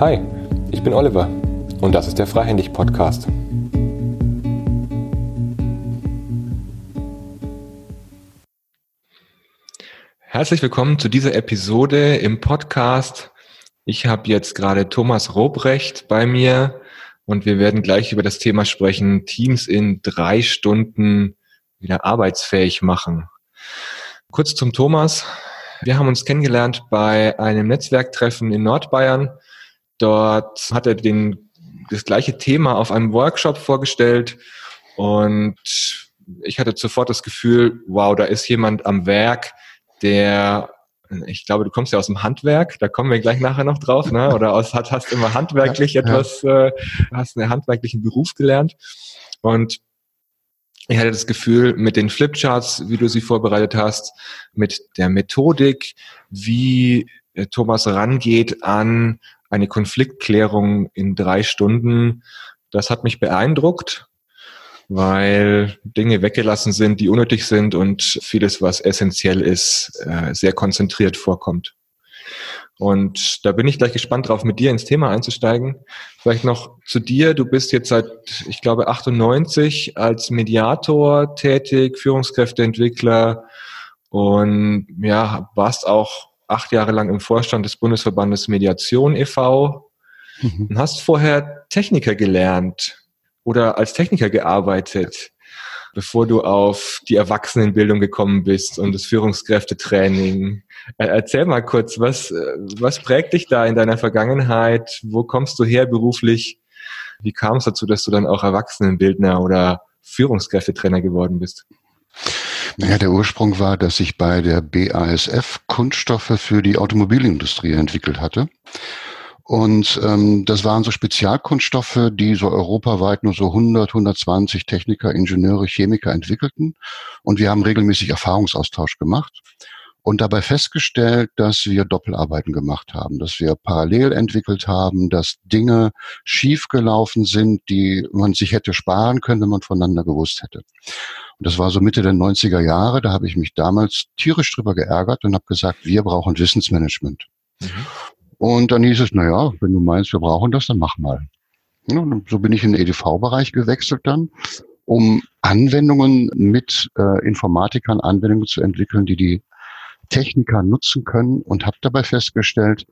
Hi, ich bin Oliver und das ist der Freihändig Podcast. Herzlich willkommen zu dieser Episode im Podcast. Ich habe jetzt gerade Thomas Robrecht bei mir und wir werden gleich über das Thema sprechen, Teams in drei Stunden wieder arbeitsfähig machen. Kurz zum Thomas. Wir haben uns kennengelernt bei einem Netzwerktreffen in Nordbayern. Dort hat er den, das gleiche Thema auf einem Workshop vorgestellt und ich hatte sofort das Gefühl, wow, da ist jemand am Werk, der ich glaube, du kommst ja aus dem Handwerk, da kommen wir gleich nachher noch drauf, ne? Oder aus, hast, hast immer handwerklich ja, etwas, ja. Äh, hast einen handwerklichen Beruf gelernt. Und ich hatte das Gefühl, mit den Flipcharts, wie du sie vorbereitet hast, mit der Methodik, wie äh, Thomas rangeht an eine Konfliktklärung in drei Stunden, das hat mich beeindruckt weil Dinge weggelassen sind, die unnötig sind und vieles, was essentiell ist, äh, sehr konzentriert vorkommt. Und da bin ich gleich gespannt drauf, mit dir ins Thema einzusteigen. Vielleicht noch zu dir. Du bist jetzt seit, ich glaube, 98 als Mediator tätig, Führungskräfteentwickler und ja, warst auch acht Jahre lang im Vorstand des Bundesverbandes Mediation e.V. Mhm. und hast vorher Techniker gelernt oder als Techniker gearbeitet, bevor du auf die Erwachsenenbildung gekommen bist und das Führungskräftetraining. Erzähl mal kurz, was, was prägt dich da in deiner Vergangenheit? Wo kommst du her beruflich? Wie kam es dazu, dass du dann auch Erwachsenenbildner oder Führungskräftetrainer geworden bist? Naja, der Ursprung war, dass ich bei der BASF Kunststoffe für die Automobilindustrie entwickelt hatte. Und ähm, das waren so Spezialkunststoffe, die so europaweit nur so 100, 120 Techniker, Ingenieure, Chemiker entwickelten. Und wir haben regelmäßig Erfahrungsaustausch gemacht und dabei festgestellt, dass wir Doppelarbeiten gemacht haben, dass wir parallel entwickelt haben, dass Dinge schiefgelaufen sind, die man sich hätte sparen können, wenn man voneinander gewusst hätte. Und das war so Mitte der 90er Jahre, da habe ich mich damals tierisch drüber geärgert und habe gesagt, wir brauchen Wissensmanagement. Mhm. Und dann hieß es, na ja, wenn du meinst, wir brauchen das, dann mach mal. Ja, so bin ich in den EDV-Bereich gewechselt dann, um Anwendungen mit äh, Informatikern, Anwendungen zu entwickeln, die die Techniker nutzen können und habe dabei festgestellt,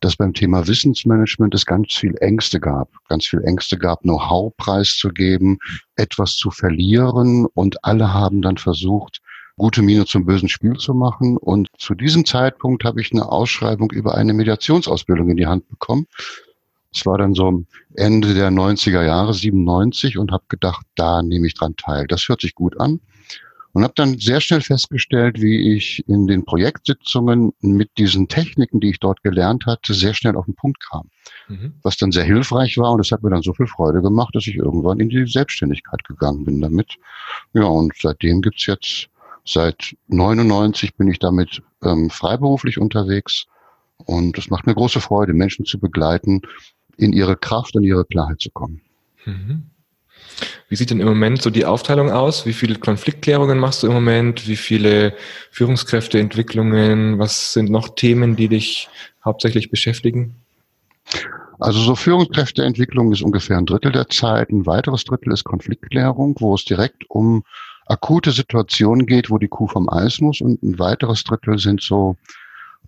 dass beim Thema Wissensmanagement es ganz viel Ängste gab. Ganz viel Ängste gab, Know-how preiszugeben, etwas zu verlieren und alle haben dann versucht, gute Miene zum bösen Spiel zu machen. Und zu diesem Zeitpunkt habe ich eine Ausschreibung über eine Mediationsausbildung in die Hand bekommen. Es war dann so Ende der 90er Jahre, 97, und habe gedacht, da nehme ich dran teil. Das hört sich gut an. Und habe dann sehr schnell festgestellt, wie ich in den Projektsitzungen mit diesen Techniken, die ich dort gelernt hatte, sehr schnell auf den Punkt kam. Mhm. Was dann sehr hilfreich war und es hat mir dann so viel Freude gemacht, dass ich irgendwann in die Selbstständigkeit gegangen bin damit. Ja, und seitdem gibt's jetzt Seit 99 bin ich damit ähm, freiberuflich unterwegs und es macht mir große Freude, Menschen zu begleiten, in ihre Kraft und ihre Klarheit zu kommen. Mhm. Wie sieht denn im Moment so die Aufteilung aus? Wie viele Konfliktklärungen machst du im Moment? Wie viele Führungskräfteentwicklungen? Was sind noch Themen, die dich hauptsächlich beschäftigen? Also so Führungskräfteentwicklung ist ungefähr ein Drittel der Zeit. Ein weiteres Drittel ist Konfliktklärung, wo es direkt um akute Situationen geht, wo die Kuh vom Eis muss und ein weiteres Drittel sind so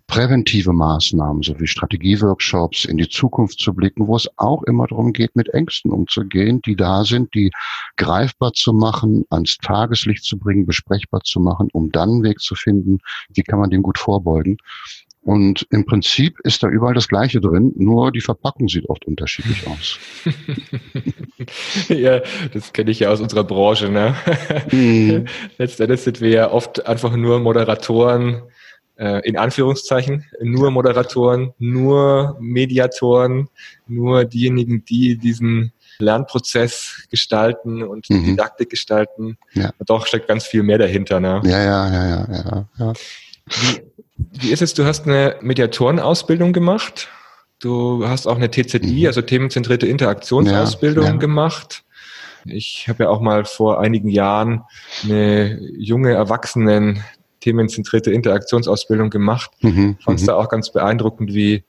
präventive Maßnahmen, so wie Strategieworkshops, in die Zukunft zu blicken, wo es auch immer darum geht, mit Ängsten umzugehen, die da sind, die greifbar zu machen, ans Tageslicht zu bringen, besprechbar zu machen, um dann einen Weg zu finden, wie kann man dem gut vorbeugen. Und im Prinzip ist da überall das Gleiche drin, nur die Verpackung sieht oft unterschiedlich aus. ja, das kenne ich ja aus unserer Branche. Ne? Mhm. Letztendlich sind wir ja oft einfach nur Moderatoren, äh, in Anführungszeichen, nur Moderatoren, nur Mediatoren, nur diejenigen, die diesen Lernprozess gestalten und mhm. Didaktik gestalten. Ja. Doch steckt ganz viel mehr dahinter. Ne? Ja, ja, ja, ja, ja. ja. Wie, wie ist es, du hast eine Mediatorenausbildung gemacht? Du hast auch eine TZI, mhm. also themenzentrierte Interaktionsausbildung ja, ja. gemacht. Ich habe ja auch mal vor einigen Jahren eine junge Erwachsenen themenzentrierte Interaktionsausbildung gemacht. Mhm, Fand es mhm. da auch ganz beeindruckend, wie,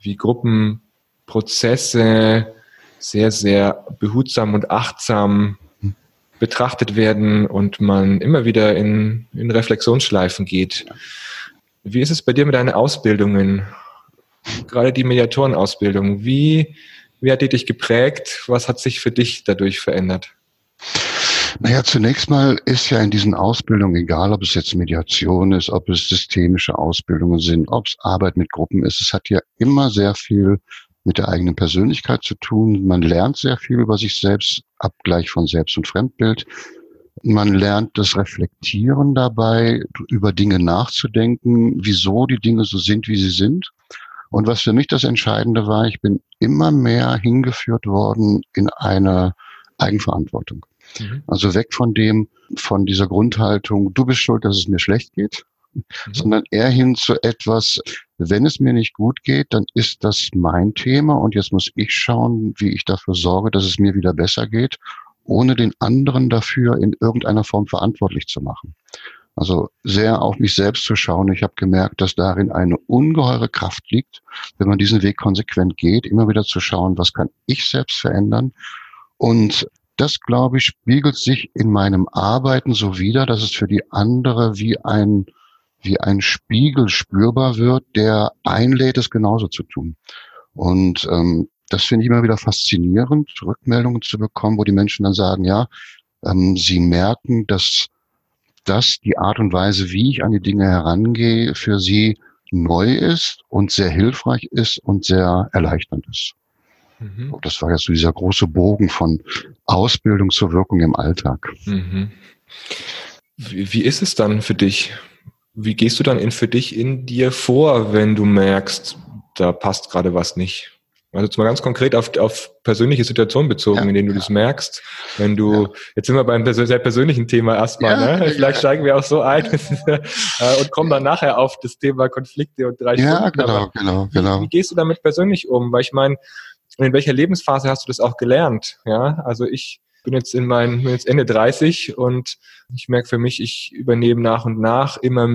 wie Gruppenprozesse sehr, sehr behutsam und achtsam betrachtet werden und man immer wieder in, in Reflexionsschleifen geht. Wie ist es bei dir mit deinen Ausbildungen? Gerade die Mediatorenausbildung. Wie, wie hat die dich geprägt? Was hat sich für dich dadurch verändert? Naja, zunächst mal ist ja in diesen Ausbildungen, egal ob es jetzt Mediation ist, ob es systemische Ausbildungen sind, ob es Arbeit mit Gruppen ist, es hat ja immer sehr viel mit der eigenen Persönlichkeit zu tun. Man lernt sehr viel über sich selbst, Abgleich von Selbst- und Fremdbild. Man lernt das Reflektieren dabei, über Dinge nachzudenken, wieso die Dinge so sind, wie sie sind. Und was für mich das Entscheidende war, ich bin immer mehr hingeführt worden in eine Eigenverantwortung. Mhm. Also weg von dem, von dieser Grundhaltung, du bist schuld, dass es mir schlecht geht, mhm. sondern eher hin zu etwas, wenn es mir nicht gut geht, dann ist das mein Thema und jetzt muss ich schauen, wie ich dafür sorge, dass es mir wieder besser geht, ohne den anderen dafür in irgendeiner Form verantwortlich zu machen. Also sehr auf mich selbst zu schauen. Ich habe gemerkt, dass darin eine ungeheure Kraft liegt, wenn man diesen Weg konsequent geht, immer wieder zu schauen, was kann ich selbst verändern und das, glaube ich, spiegelt sich in meinem Arbeiten so wider, dass es für die andere wie ein, wie ein Spiegel spürbar wird, der einlädt, es genauso zu tun. Und ähm, das finde ich immer wieder faszinierend, Rückmeldungen zu bekommen, wo die Menschen dann sagen, ja, ähm, sie merken, dass das die Art und Weise, wie ich an die Dinge herangehe, für sie neu ist und sehr hilfreich ist und sehr erleichternd ist. Mhm. Das war jetzt so dieser große Bogen von Ausbildung zur Wirkung im Alltag. Mhm. Wie, wie ist es dann für dich? Wie gehst du dann in, für dich in dir vor, wenn du merkst, da passt gerade was nicht? Also jetzt mal ganz konkret auf, auf persönliche Situationen bezogen, ja, in denen du ja. das merkst. Wenn du, ja. jetzt sind wir beim sehr persönlichen Thema erstmal, ne? Vielleicht steigen wir auch so ein äh, und kommen dann nachher auf das Thema Konflikte und drei ja, Stunden. Genau, Aber genau, genau. Wie, gehst du damit persönlich um? Weil ich meine, in welcher Lebensphase hast du das auch gelernt? Ja, also ich bin jetzt in meinen, bin jetzt Ende 30 und ich merke für mich, ich übernehme nach und nach immer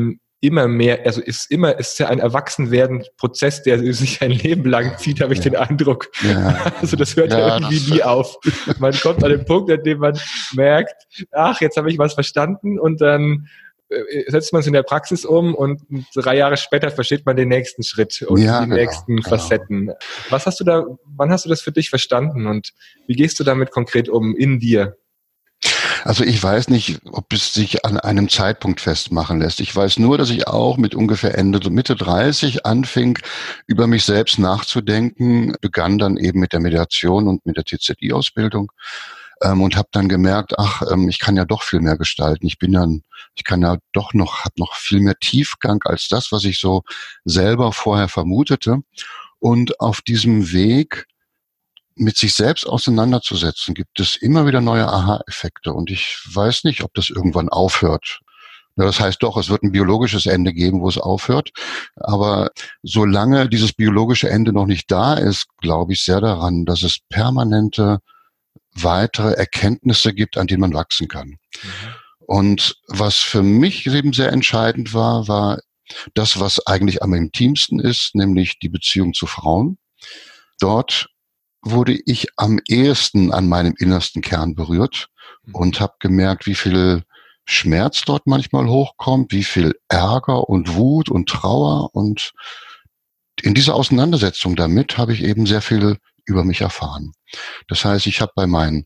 immer mehr, also ist immer, ist ja ein Erwachsenwerden-Prozess, der sich ein Leben lang zieht, habe ich ja. den Eindruck. Ja. Also das hört ja, ja irgendwie nie auf. Man kommt an den Punkt, an dem man merkt, ach, jetzt habe ich was verstanden und dann äh, setzt man es in der Praxis um und drei Jahre später versteht man den nächsten Schritt und ja, die genau, nächsten genau. Facetten. Was hast du da, wann hast du das für dich verstanden und wie gehst du damit konkret um in dir? Also ich weiß nicht, ob es sich an einem Zeitpunkt festmachen lässt. Ich weiß nur, dass ich auch mit ungefähr Ende, Mitte 30 anfing, über mich selbst nachzudenken, begann dann eben mit der Mediation und mit der TZI-Ausbildung ähm, und habe dann gemerkt, ach, ähm, ich kann ja doch viel mehr gestalten. Ich bin dann, ich kann ja doch noch, habe noch viel mehr Tiefgang als das, was ich so selber vorher vermutete. Und auf diesem Weg mit sich selbst auseinanderzusetzen, gibt es immer wieder neue Aha-Effekte. Und ich weiß nicht, ob das irgendwann aufhört. Das heißt doch, es wird ein biologisches Ende geben, wo es aufhört. Aber solange dieses biologische Ende noch nicht da ist, glaube ich sehr daran, dass es permanente weitere Erkenntnisse gibt, an denen man wachsen kann. Mhm. Und was für mich eben sehr entscheidend war, war das, was eigentlich am intimsten ist, nämlich die Beziehung zu Frauen. Dort wurde ich am ehesten an meinem innersten Kern berührt mhm. und habe gemerkt, wie viel Schmerz dort manchmal hochkommt, wie viel Ärger und Wut und Trauer. Und in dieser Auseinandersetzung damit habe ich eben sehr viel über mich erfahren. Das heißt, ich habe bei meinen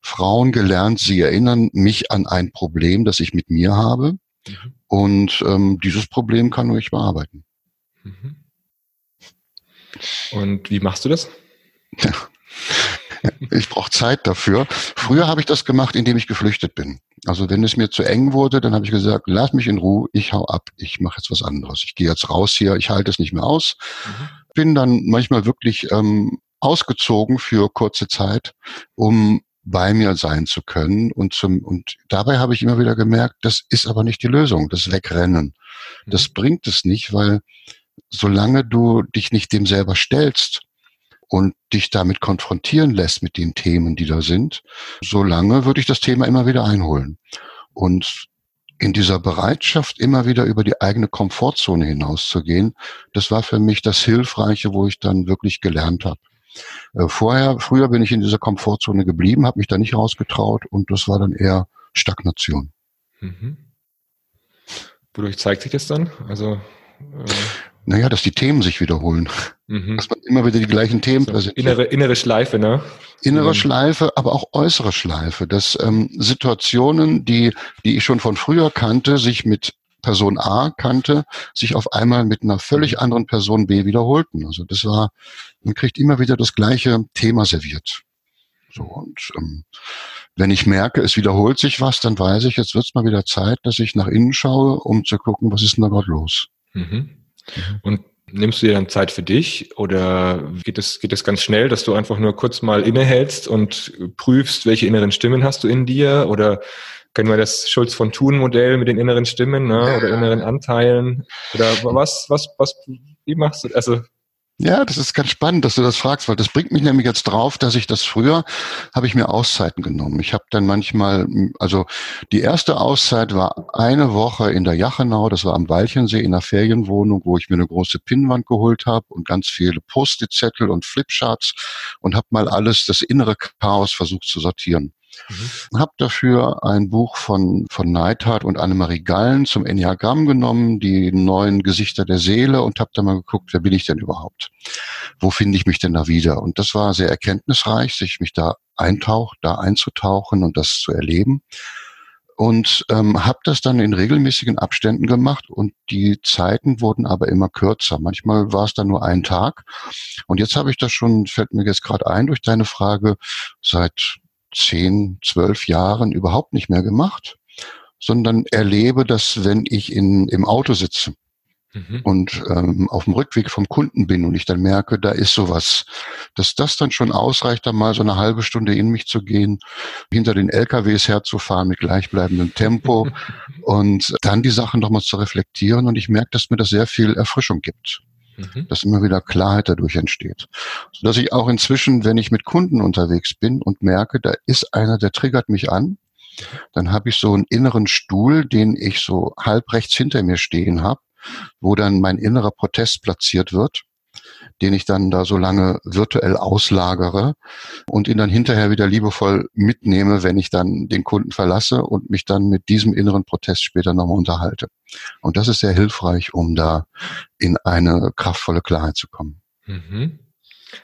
Frauen gelernt, sie erinnern mich an ein Problem, das ich mit mir habe. Mhm. Und ähm, dieses Problem kann ich bearbeiten. Mhm. Und wie machst du das? ich brauche Zeit dafür. Früher habe ich das gemacht, indem ich geflüchtet bin. Also wenn es mir zu eng wurde, dann habe ich gesagt, lass mich in Ruhe, ich hau ab, ich mache jetzt was anderes. Ich gehe jetzt raus hier, ich halte es nicht mehr aus. Mhm. Bin dann manchmal wirklich ähm, ausgezogen für kurze Zeit, um bei mir sein zu können. Und, zum, und dabei habe ich immer wieder gemerkt, das ist aber nicht die Lösung, das Wegrennen. Das mhm. bringt es nicht, weil solange du dich nicht dem selber stellst und dich damit konfrontieren lässt mit den Themen, die da sind, solange würde ich das Thema immer wieder einholen. Und in dieser Bereitschaft, immer wieder über die eigene Komfortzone hinauszugehen, das war für mich das Hilfreiche, wo ich dann wirklich gelernt habe. Äh, vorher, früher bin ich in dieser Komfortzone geblieben, habe mich da nicht rausgetraut und das war dann eher Stagnation. Mhm. Wodurch zeigt sich das dann? Also äh naja, dass die Themen sich wiederholen. Mhm. Dass man immer wieder die gleichen Themen so, präsentiert. Innere, innere Schleife, ne? Innere mhm. Schleife, aber auch äußere Schleife. Dass ähm, Situationen, die, die ich schon von früher kannte, sich mit Person A kannte, sich auf einmal mit einer völlig mhm. anderen Person B wiederholten. Also das war, man kriegt immer wieder das gleiche Thema serviert. So und ähm, wenn ich merke, es wiederholt sich was, dann weiß ich, jetzt wird es mal wieder Zeit, dass ich nach innen schaue, um zu gucken, was ist denn da gerade los. Mhm. Und nimmst du dir dann Zeit für dich oder geht es geht es ganz schnell, dass du einfach nur kurz mal innehältst und prüfst, welche inneren Stimmen hast du in dir? Oder kennen wir das Schulz von Thun Modell mit den inneren Stimmen ne, oder inneren Anteilen? Oder was was was wie machst du also ja, das ist ganz spannend, dass du das fragst, weil das bringt mich nämlich jetzt drauf, dass ich das früher habe ich mir Auszeiten genommen. Ich habe dann manchmal, also die erste Auszeit war eine Woche in der Jachenau, das war am Walchensee in einer Ferienwohnung, wo ich mir eine große Pinnwand geholt habe und ganz viele Post-it-Zettel und Flipcharts und habe mal alles, das innere Chaos versucht zu sortieren. Mhm. Habe dafür ein Buch von, von Neidhardt und Annemarie Gallen zum Enneagramm genommen, die neuen Gesichter der Seele und habe da mal geguckt, wer bin ich denn überhaupt? Wo finde ich mich denn da wieder? Und das war sehr erkenntnisreich, sich mich da eintaucht, da einzutauchen und das zu erleben und ähm, habe das dann in regelmäßigen Abständen gemacht und die Zeiten wurden aber immer kürzer. Manchmal war es dann nur ein Tag und jetzt habe ich das schon, fällt mir jetzt gerade ein durch deine Frage, seit zehn, zwölf Jahren überhaupt nicht mehr gemacht, sondern erlebe das, wenn ich in, im Auto sitze mhm. und ähm, auf dem Rückweg vom Kunden bin und ich dann merke, da ist sowas, dass das dann schon ausreicht, da mal so eine halbe Stunde in mich zu gehen, hinter den LKWs herzufahren mit gleichbleibendem Tempo und dann die Sachen nochmal zu reflektieren und ich merke, dass mir das sehr viel Erfrischung gibt mhm. dass immer wieder Klarheit dadurch entsteht. Sodass ich auch inzwischen, wenn ich mit Kunden unterwegs bin und merke, da ist einer, der triggert mich an, dann habe ich so einen inneren Stuhl, den ich so halb rechts hinter mir stehen habe, wo dann mein innerer Protest platziert wird den ich dann da so lange virtuell auslagere und ihn dann hinterher wieder liebevoll mitnehme, wenn ich dann den Kunden verlasse und mich dann mit diesem inneren Protest später nochmal unterhalte. Und das ist sehr hilfreich, um da in eine kraftvolle Klarheit zu kommen. Mhm.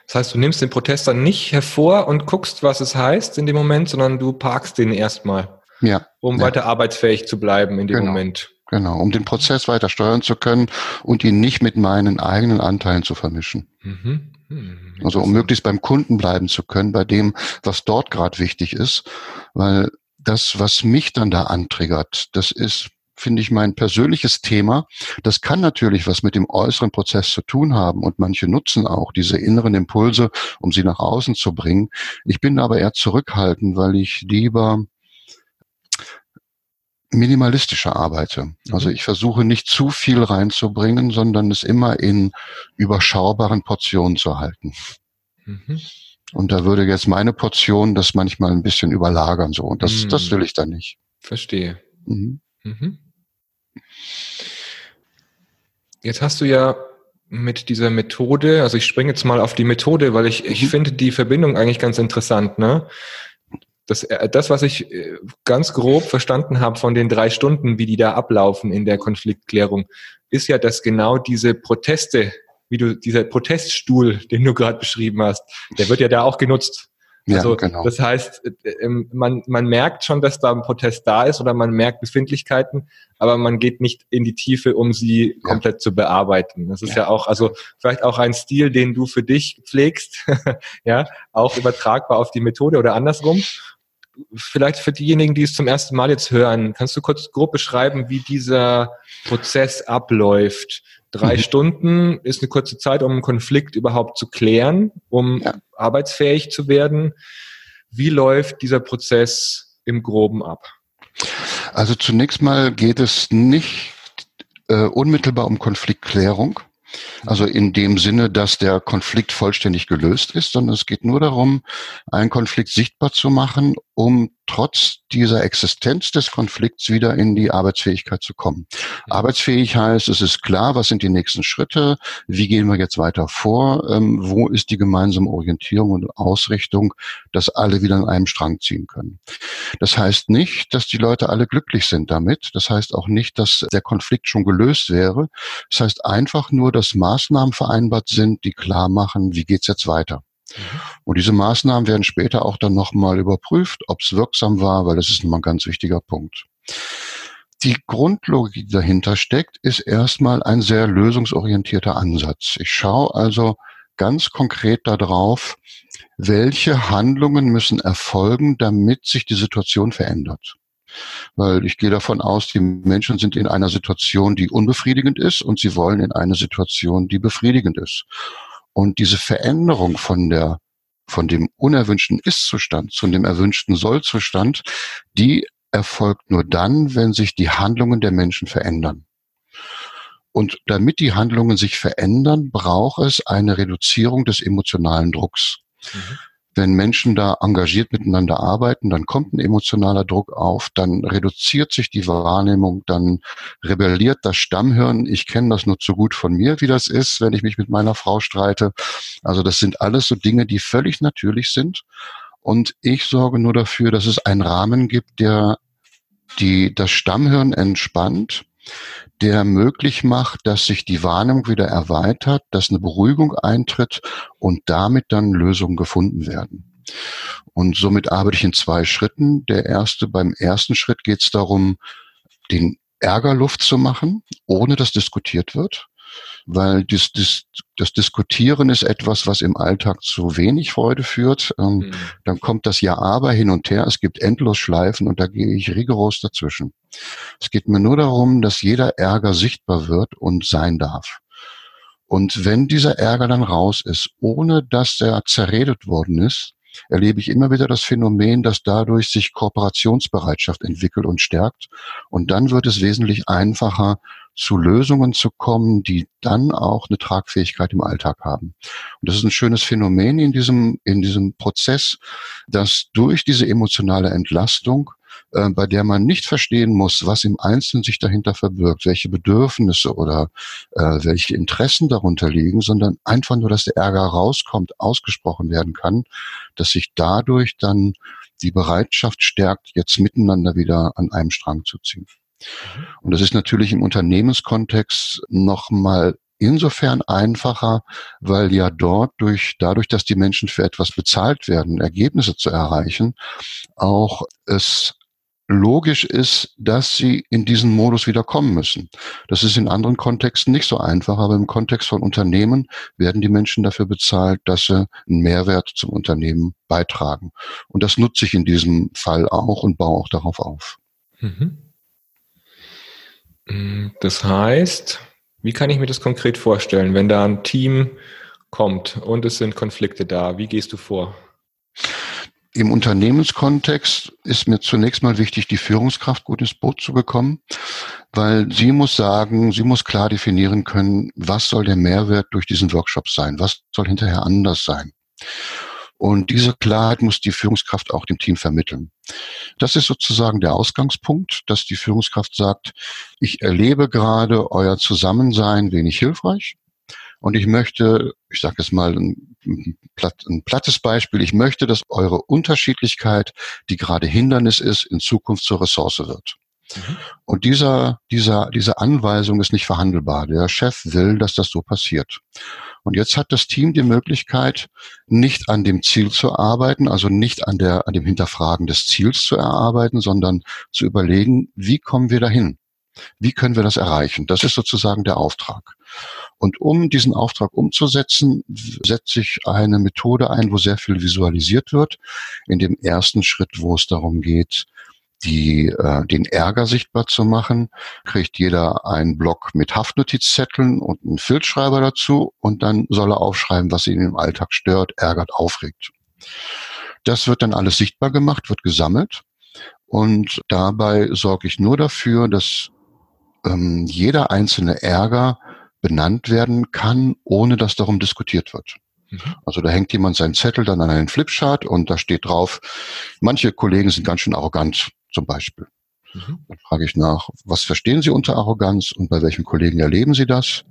Das heißt, du nimmst den Protest dann nicht hervor und guckst, was es heißt in dem Moment, sondern du parkst den erstmal. Ja. Um ja. weiter arbeitsfähig zu bleiben in dem genau. Moment. Genau, um den Prozess weiter steuern zu können und ihn nicht mit meinen eigenen Anteilen zu vermischen. Mhm. Mhm. Also um möglichst beim Kunden bleiben zu können, bei dem, was dort gerade wichtig ist, weil das, was mich dann da antriggert, das ist finde ich mein persönliches Thema. Das kann natürlich was mit dem äußeren Prozess zu tun haben und manche nutzen auch diese inneren Impulse, um sie nach außen zu bringen. Ich bin aber eher zurückhaltend, weil ich lieber minimalistischer arbeite. Mhm. Also ich versuche nicht zu viel reinzubringen, sondern es immer in überschaubaren Portionen zu halten. Mhm. Und da würde jetzt meine Portion das manchmal ein bisschen überlagern so. Und das, mhm. das will ich dann nicht. Verstehe. Mhm. Mhm. Jetzt hast du ja mit dieser Methode, also ich springe jetzt mal auf die Methode, weil ich, ich mhm. finde die Verbindung eigentlich ganz interessant. Ne? Das, äh, das, was ich äh, ganz grob verstanden habe von den drei Stunden, wie die da ablaufen in der Konfliktklärung, ist ja, dass genau diese Proteste, wie du, dieser Proteststuhl, den du gerade beschrieben hast, der wird ja da auch genutzt. Ja, also genau. das heißt, äh, ähm, man, man merkt schon, dass da ein Protest da ist oder man merkt Befindlichkeiten, aber man geht nicht in die Tiefe, um sie ja. komplett zu bearbeiten. Das ist ja. ja. auch, also vielleicht auch ein Stil, den du für dich pflegst, ja, auch übertragbar auf die Methode oder andersrum vielleicht für diejenigen, die es zum ersten Mal jetzt hören, kannst du kurz grob beschreiben, wie dieser Prozess abläuft? Drei mhm. Stunden ist eine kurze Zeit, um einen Konflikt überhaupt zu klären, um ja. arbeitsfähig zu werden. Wie läuft dieser Prozess im Groben ab? Also zunächst mal geht es nicht äh, unmittelbar um Konfliktklärung, Also in dem Sinne, dass der Konflikt vollständig gelöst ist, sondern es geht nur darum, einen Konflikt sichtbar zu machen, um trotz dieser Existenz des Konflikts wieder in die Arbeitsfähigkeit zu kommen. Arbeitsfähig heißt, es ist klar, was sind die nächsten Schritte, wie gehen wir jetzt weiter vor, ähm, wo ist die gemeinsame Orientierung und Ausrichtung, dass alle wieder an einem Strang ziehen können. Das heißt nicht, dass die Leute alle glücklich sind damit. Das heißt auch nicht, dass der Konflikt schon gelöst wäre. Das heißt einfach nur, dass Maßnahmen vereinbart sind, die klar machen, wie geht's jetzt weiter. Mhm. Und diese Maßnahmen werden später auch dann nochmal überprüft, ob es wirksam war, weil das ist nochmal ein ganz wichtiger Punkt. Die Grundlogik, die dahinter steckt, ist erstmal ein sehr lösungsorientierter Ansatz. Ich schaue also ganz konkret darauf, welche Handlungen müssen erfolgen, damit sich die Situation verändert. Weil ich gehe davon aus, die Menschen sind in einer Situation, die unbefriedigend ist und sie wollen in eine Situation, die befriedigend ist. Und diese Veränderung von der von dem unerwünschten Ist-Zustand zu dem erwünschten Soll-Zustand, die erfolgt nur dann, wenn sich die Handlungen der Menschen verändern. Und damit die Handlungen sich verändern, braucht es eine Reduzierung des emotionalen Drucks. Mhm wenn Menschen da engagiert miteinander arbeiten, dann kommt ein emotionaler Druck auf, dann reduziert sich die Wahrnehmung, dann rebelliert das Stammhirn. Ich kenne das nur zu gut von mir, wie das ist, wenn ich mich mit meiner Frau streite. Also das sind alles so Dinge, die völlig natürlich sind. Und ich sorge nur dafür, dass es einen Rahmen gibt, der die, das Stammhirn entspannt, der möglich macht, dass sich die Wahrnehmung wieder erweitert, dass eine Beruhigung eintritt und damit dann Lösungen gefunden werden. Und somit arbeite ich in zwei Schritten. Der erste, beim ersten Schritt geht es darum, den Ärger Luft zu machen, ohne dass diskutiert wird weil das, das, das Diskutieren ist etwas, was im Alltag zu wenig Freude führt. Ähm, mhm. Dann kommt das Ja aber hin und her, es gibt endlos Schleifen und da gehe ich rigoros dazwischen. Es geht mir nur darum, dass jeder Ärger sichtbar wird und sein darf. Und wenn dieser Ärger dann raus ist, ohne dass er zerredet worden ist, erlebe ich immer wieder das Phänomen, dass dadurch sich Kooperationsbereitschaft entwickelt und stärkt. Und dann wird es wesentlich einfacher, zu Lösungen zu kommen, die dann auch eine Tragfähigkeit im Alltag haben. Und das ist ein schönes Phänomen in diesem, in diesem Prozess, dass durch diese emotionale Entlastung äh, bei der man nicht verstehen muss, was im Einzelnen sich dahinter verbirgt, welche Bedürfnisse oder äh, welche Interessen darunter liegen, sondern einfach nur, dass der Ärger rauskommt, ausgesprochen werden kann, dass sich dadurch dann die Bereitschaft stärkt, jetzt miteinander wieder an einem Strang zu ziehen. Und das ist natürlich im Unternehmenskontext nochmal insofern einfacher, weil ja dort durch, dadurch, dass die Menschen für etwas bezahlt werden, Ergebnisse zu erreichen, auch es logisch ist, dass sie in diesen Modus wieder kommen müssen. Das ist in anderen Kontexten nicht so einfach, aber im Kontext von Unternehmen werden die Menschen dafür bezahlt, dass sie einen Mehrwert zum Unternehmen beitragen. Und das nutze ich in diesem Fall auch und baue auch darauf auf. Mhm. Mm, das heißt, wie kann ich mir das konkret vorstellen, wenn da ein Team kommt und es sind Konflikte da? Wie gehst du vor? Im Unternehmenskontext ist mir zunächst mal wichtig, die Führungskraft gut ins Boot zu bekommen, weil sie muss sagen, sie muss klar definieren können, was soll der Mehrwert durch diesen Workshop sein, was soll hinterher anders sein. Und diese Klarheit muss die Führungskraft auch dem Team vermitteln. Das ist sozusagen der Ausgangspunkt, dass die Führungskraft sagt, ich erlebe gerade euer Zusammensein wenig hilfreich. Und ich möchte, ich sage jetzt mal ein, ein, plattes Beispiel, ich möchte, dass eure Unterschiedlichkeit, die gerade Hindernis ist, in Zukunft zur Ressource wird. Mhm. Und dieser, dieser, diese Anweisung ist nicht verhandelbar. Der Chef will, dass das so passiert. Und jetzt hat das Team die Möglichkeit, nicht an dem Ziel zu arbeiten, also nicht an der, an dem Hinterfragen des Ziels zu erarbeiten, sondern zu überlegen, wie kommen wir dahin? Wie können wir das erreichen? Das ist sozusagen der Auftrag. Und um diesen Auftrag umzusetzen, setze ich eine Methode ein, wo sehr viel visualisiert wird. In dem ersten Schritt, wo es darum geht, die, äh, den Ärger sichtbar zu machen, kriegt jeder einen Block mit Haftnotizzetteln und einen Filzschreiber dazu und dann soll er aufschreiben, was ihn im Alltag stört, ärgert, aufregt. Das wird dann alles sichtbar gemacht, wird gesammelt und dabei sorge ich nur dafür, dass ähm, jeder einzelne Ärger benannt werden kann, ohne dass darum diskutiert wird. Mhm. Also da hängt jemand seinen Zettel dann an einen Flipchart und da steht drauf, manche Kollegen sind ganz schön arrogant zum Beispiel. Mhm. Dann frage ich nach, was verstehen Sie unter Arroganz und bei welchen Kollegen erleben Sie das?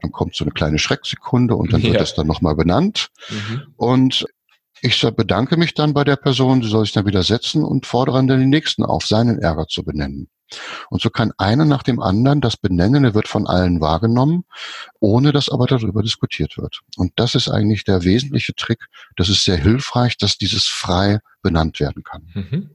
Dann kommt so eine kleine Schrecksekunde und dann ja. wird das dann nochmal benannt. Mhm. Und ich bedanke mich dann bei der Person, sie soll sich dann wieder setzen und fordere dann den nächsten auf, seinen Ärger zu benennen. Und so kann einer nach dem anderen das Benennende wird von allen wahrgenommen, ohne dass aber darüber diskutiert wird. Und das ist eigentlich der wesentliche Trick. Das ist sehr hilfreich, dass dieses frei benannt werden kann. Mhm.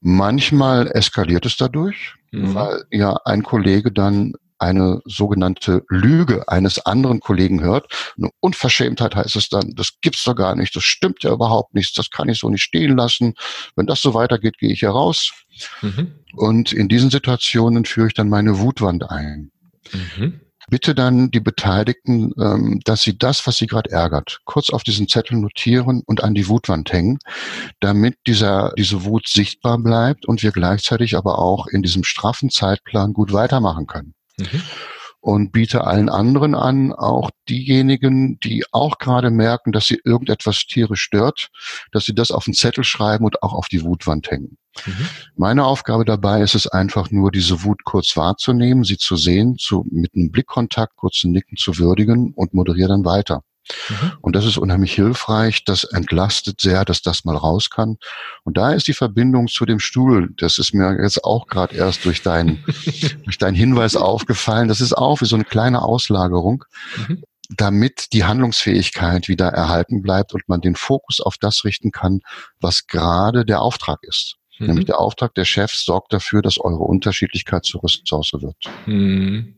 Manchmal eskaliert es dadurch, mhm. weil ja ein Kollege dann eine sogenannte Lüge eines anderen Kollegen hört. Eine Unverschämtheit heißt es dann, das gibt's doch gar nicht, das stimmt ja überhaupt nicht, das kann ich so nicht stehen lassen. Wenn das so weitergeht, gehe ich hier raus. Mhm. Und in diesen Situationen führe ich dann meine Wutwand ein. Mhm bitte dann die Beteiligten, ähm, dass sie das, was sie gerade ärgert, kurz auf diesen Zettel notieren und an die Wutwand hängen, damit dieser, diese Wut sichtbar bleibt und wir gleichzeitig aber auch in diesem straffen Zeitplan gut weitermachen können. Mhm und biete allen anderen an, auch diejenigen, die auch gerade merken, dass sie irgendetwas tierisch stört, dass sie das auf den Zettel schreiben und auch auf die Wutwand hängen. Mhm. Meine Aufgabe dabei ist es einfach nur, diese Wut kurz wahrzunehmen, sie zu sehen, zu, mit einem Blickkontakt kurz zu nicken zu würdigen und moderiere dann weiter. Mhm. Und das ist unheimlich hilfreich. Das entlastet sehr, dass das mal raus kann. Und da ist die Verbindung zu dem Stuhl. Das ist mir jetzt auch gerade erst durch deinen, durch deinen Hinweis aufgefallen. Das ist auch wie so eine kleine Auslagerung. Mhm. damit die Handlungsfähigkeit wieder erhalten bleibt und man den Fokus auf das richten kann, was gerade der Auftrag ist. Mhm. Nämlich der Auftrag der Chefs sorgt dafür, dass eure Unterschiedlichkeit zur Ressource wird. Mhm.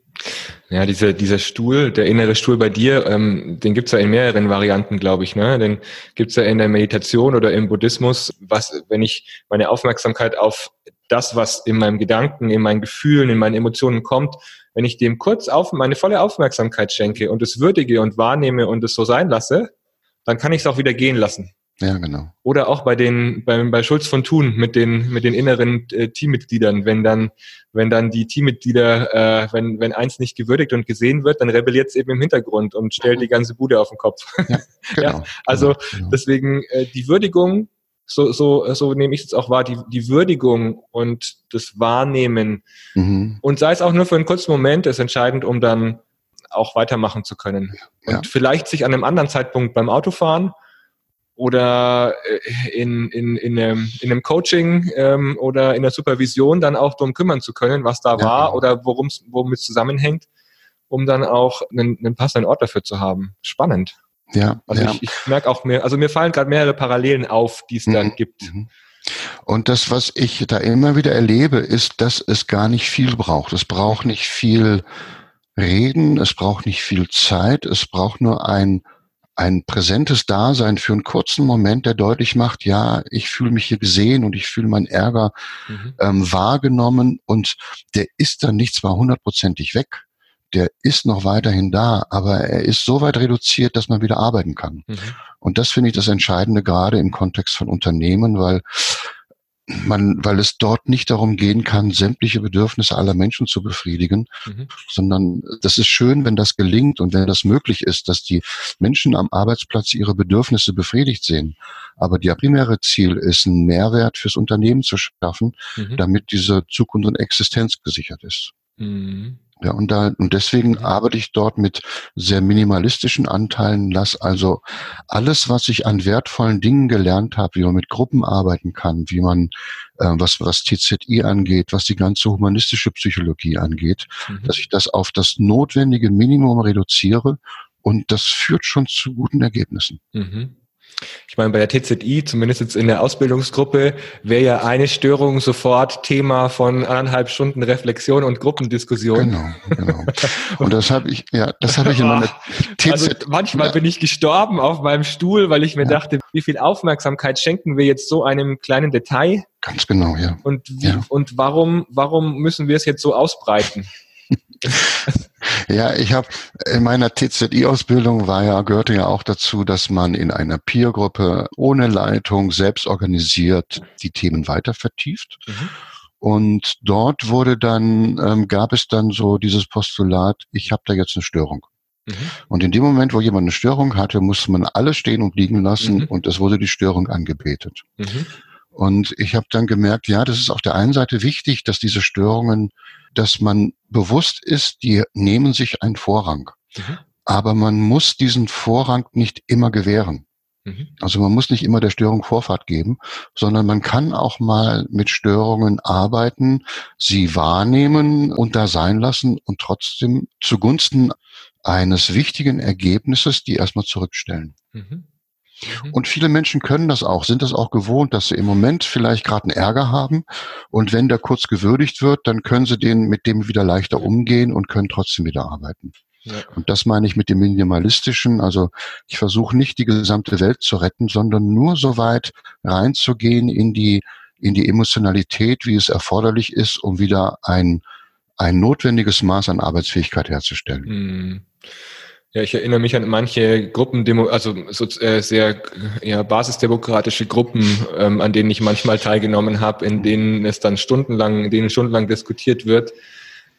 Ja, dieser, dieser Stuhl, der innere Stuhl bei dir, ähm, den gibt's ja in mehreren Varianten, glaube ich. Ne? Den gibt's ja in der Meditation oder im Buddhismus. Was, wenn ich meine Aufmerksamkeit auf das, was in meinem Gedanken, in meinen Gefühlen, in meinen Emotionen kommt, wenn ich dem kurz auf meine volle Aufmerksamkeit schenke und es würdige und wahrnehme und es so sein lasse, dann kann ich es auch wieder gehen lassen. Ja, genau. Oder auch bei den, bei, bei Schulz von Thun mit den, mit den inneren äh, Teammitgliedern, wenn dann, wenn dann die Teammitglieder, äh, wenn, wenn eins nicht gewürdigt und gesehen wird, dann rebelliert es eben im Hintergrund und stellt die ganze Bude auf den Kopf. Ja, genau, ja, also genau, genau. deswegen äh, die Würdigung, so, so, so nehme ich es auch wahr, die, die Würdigung und das Wahrnehmen mhm. und sei es auch nur für einen kurzen Moment, ist entscheidend, um dann auch weitermachen zu können. Ja. Und vielleicht sich an einem anderen Zeitpunkt beim Autofahren oder äh, in, in, in, einem, in einem Coaching ähm, oder in der Supervision dann auch darum kümmern zu können, was da ja, war genau. oder worum womit es zusammenhängt, um dann auch einen, einen passenden Ort dafür zu haben. Spannend. Ja. Also ja. ich, ich merke auch mehr, also mir fallen gerade mehrere Parallelen auf, die es mhm. da gibt. Mhm. Und das, was ich da immer wieder erlebe, ist, dass es gar nicht viel braucht. Es braucht nicht viel Reden, es braucht nicht viel Zeit, es braucht nur ein ein präsentes Dasein für einen kurzen Moment, der deutlich macht, ja, ich fühle mich hier gesehen und ich fühle meinen Ärger mhm. ähm, wahrgenommen und der ist dann nicht zwar hundertprozentig weg, der ist noch weiterhin da, aber er ist so weit reduziert, dass man wieder arbeiten kann. Mhm. Und das finde ich das Entscheidende gerade im Kontext von Unternehmen, weil man, weil es dort nicht darum gehen kann, sämtliche Bedürfnisse aller Menschen zu befriedigen, mhm. sondern das ist schön, wenn das gelingt und wenn das möglich ist, dass die Menschen am Arbeitsplatz ihre Bedürfnisse befriedigt sehen. Aber der primäre Ziel ist, einen Mehrwert fürs Unternehmen zu schaffen, mhm. damit diese Zukunft und Existenz gesichert ist. Mhm. Ja, und da, und deswegen arbeite ich dort mit sehr minimalistischen Anteilen, lass also alles, was ich an wertvollen Dingen gelernt habe, wie man mit Gruppen arbeiten kann, wie man, äh, was, was TZI angeht, was die ganze humanistische Psychologie angeht, mhm. dass ich das auf das notwendige Minimum reduziere und das führt schon zu guten Ergebnissen. Mhm. Ich meine, bei der TZI, zumindest jetzt in der Ausbildungsgruppe, wäre ja eine Störung sofort Thema von anderthalb Stunden Reflexion und Gruppendiskussion. Genau, genau. Und das habe ich, ja, das habe ich in meiner TZI. Also manchmal ja. bin ich gestorben auf meinem Stuhl, weil ich mir ja. dachte, wie viel Aufmerksamkeit schenken wir jetzt so einem kleinen Detail? Ganz genau, ja. Und, wie, ja. und warum, warum müssen wir es jetzt so ausbreiten? Ja, ich habe in meiner TZI-Ausbildung war ja, gehörte ja auch dazu, dass man in einer Peergruppe ohne Leitung selbst organisiert die Themen weiter vertieft. Mhm. Und dort wurde dann, ähm, gab es dann so dieses Postulat, ich habe da jetzt eine Störung. Mhm. Und in dem Moment, wo jemand eine Störung hatte, musste man alles stehen und liegen lassen mhm. und es wurde die Störung angebetet. Und ich habe dann gemerkt, ja, das ist auf der einen Seite wichtig, dass diese Störungen, dass man bewusst ist, die nehmen sich einen Vorrang. Mhm. Aber man muss diesen Vorrang nicht immer gewähren. Mhm. Also man muss nicht immer der Störung Vorfahrt geben, sondern man kann auch mal mit Störungen arbeiten, sie wahrnehmen und da sein lassen und trotzdem zugunsten eines wichtigen Ergebnisses die erstmal zurückstellen. Mhm. Mhm. Und viele Menschen können das auch, sind das auch gewohnt, dass sie im Moment vielleicht gerade einen Ärger haben und wenn der kurz gewürdigt wird, dann können sie den mit dem wieder leichter umgehen und können trotzdem wieder arbeiten. Ja. Und das meine ich mit dem Minimalistischen. Also ich versuche nicht die gesamte Welt zu retten, sondern nur so weit reinzugehen in die, in die Emotionalität, wie es erforderlich ist, um wieder ein, ein notwendiges Maß an Arbeitsfähigkeit herzustellen. Mhm. Ja, ich erinnere mich an manche Gruppen, also so, äh, sehr ja, basisdemokratische Gruppen, ähm, an denen ich manchmal teilgenommen habe, in denen es dann stundenlang, in denen stundenlang diskutiert wird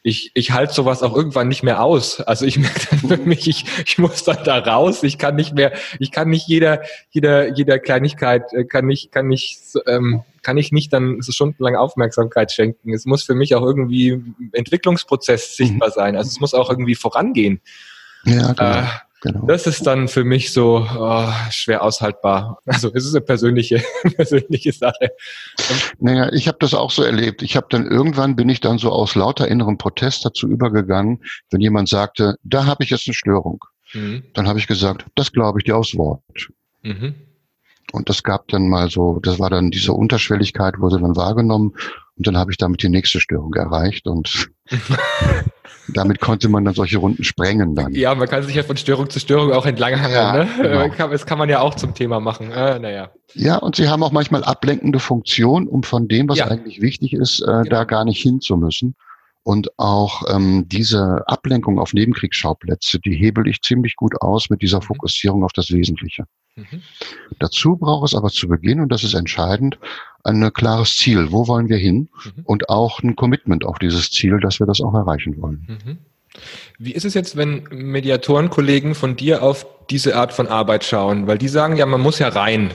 ich, ich halte sowas auch irgendwann nicht mehr aus. Also ich merke dann für mich, ich, ich muss dann da raus. Ich kann nicht mehr, ich kann nicht jeder, jeder, jeder Kleinigkeit, äh, kann nicht, kann nicht, ähm, kann ich nicht dann so stundenlang Aufmerksamkeit schenken. Es muss für mich auch irgendwie Entwicklungsprozess sichtbar mhm. sein. Also es muss auch irgendwie vorangehen. Ja, genau. Äh, Genau. Das ist dann für mich so oh, schwer aushaltbar. Also es ist eine persönliche, persönliche Sache. Naja, ich habe das auch so erlebt. Ich habe dann irgendwann bin ich dann so aus lauter innerem Protest dazu übergegangen, wenn jemand sagte, da habe ich jetzt eine Störung. Mhm. Dann habe ich gesagt, das glaube ich dir aus Wort. Mhm. Und das gab dann mal so, das war dann diese Unterschwelligkeit, wurde dann wahrgenommen und dann habe ich damit die nächste Störung erreicht und damit konnte man dann solche Runden sprengen dann. Ja, man kann sich ja von Störung zu Störung auch entlanghangeln. Ja, ne? genau. Das kann man ja auch zum Thema machen. Äh, naja. Ja, und sie haben auch manchmal ablenkende Funktion, um von dem, was ja. eigentlich wichtig ist, äh, genau. da gar nicht hin zu müssen. Und auch ähm, diese Ablenkung auf Nebenkriegsschauplätze, die hebel ich ziemlich gut aus mit dieser mhm. Fokussierung auf das Wesentliche. Mhm. Dazu braucht es aber zu Beginn, und das ist entscheidend, ein klares Ziel. Wo wollen wir hin? Mhm. Und auch ein Commitment auf dieses Ziel, dass wir das auch erreichen wollen. Mhm. Wie ist es jetzt, wenn Mediatorenkollegen von dir auf diese Art von Arbeit schauen? Weil die sagen ja, man muss ja rein.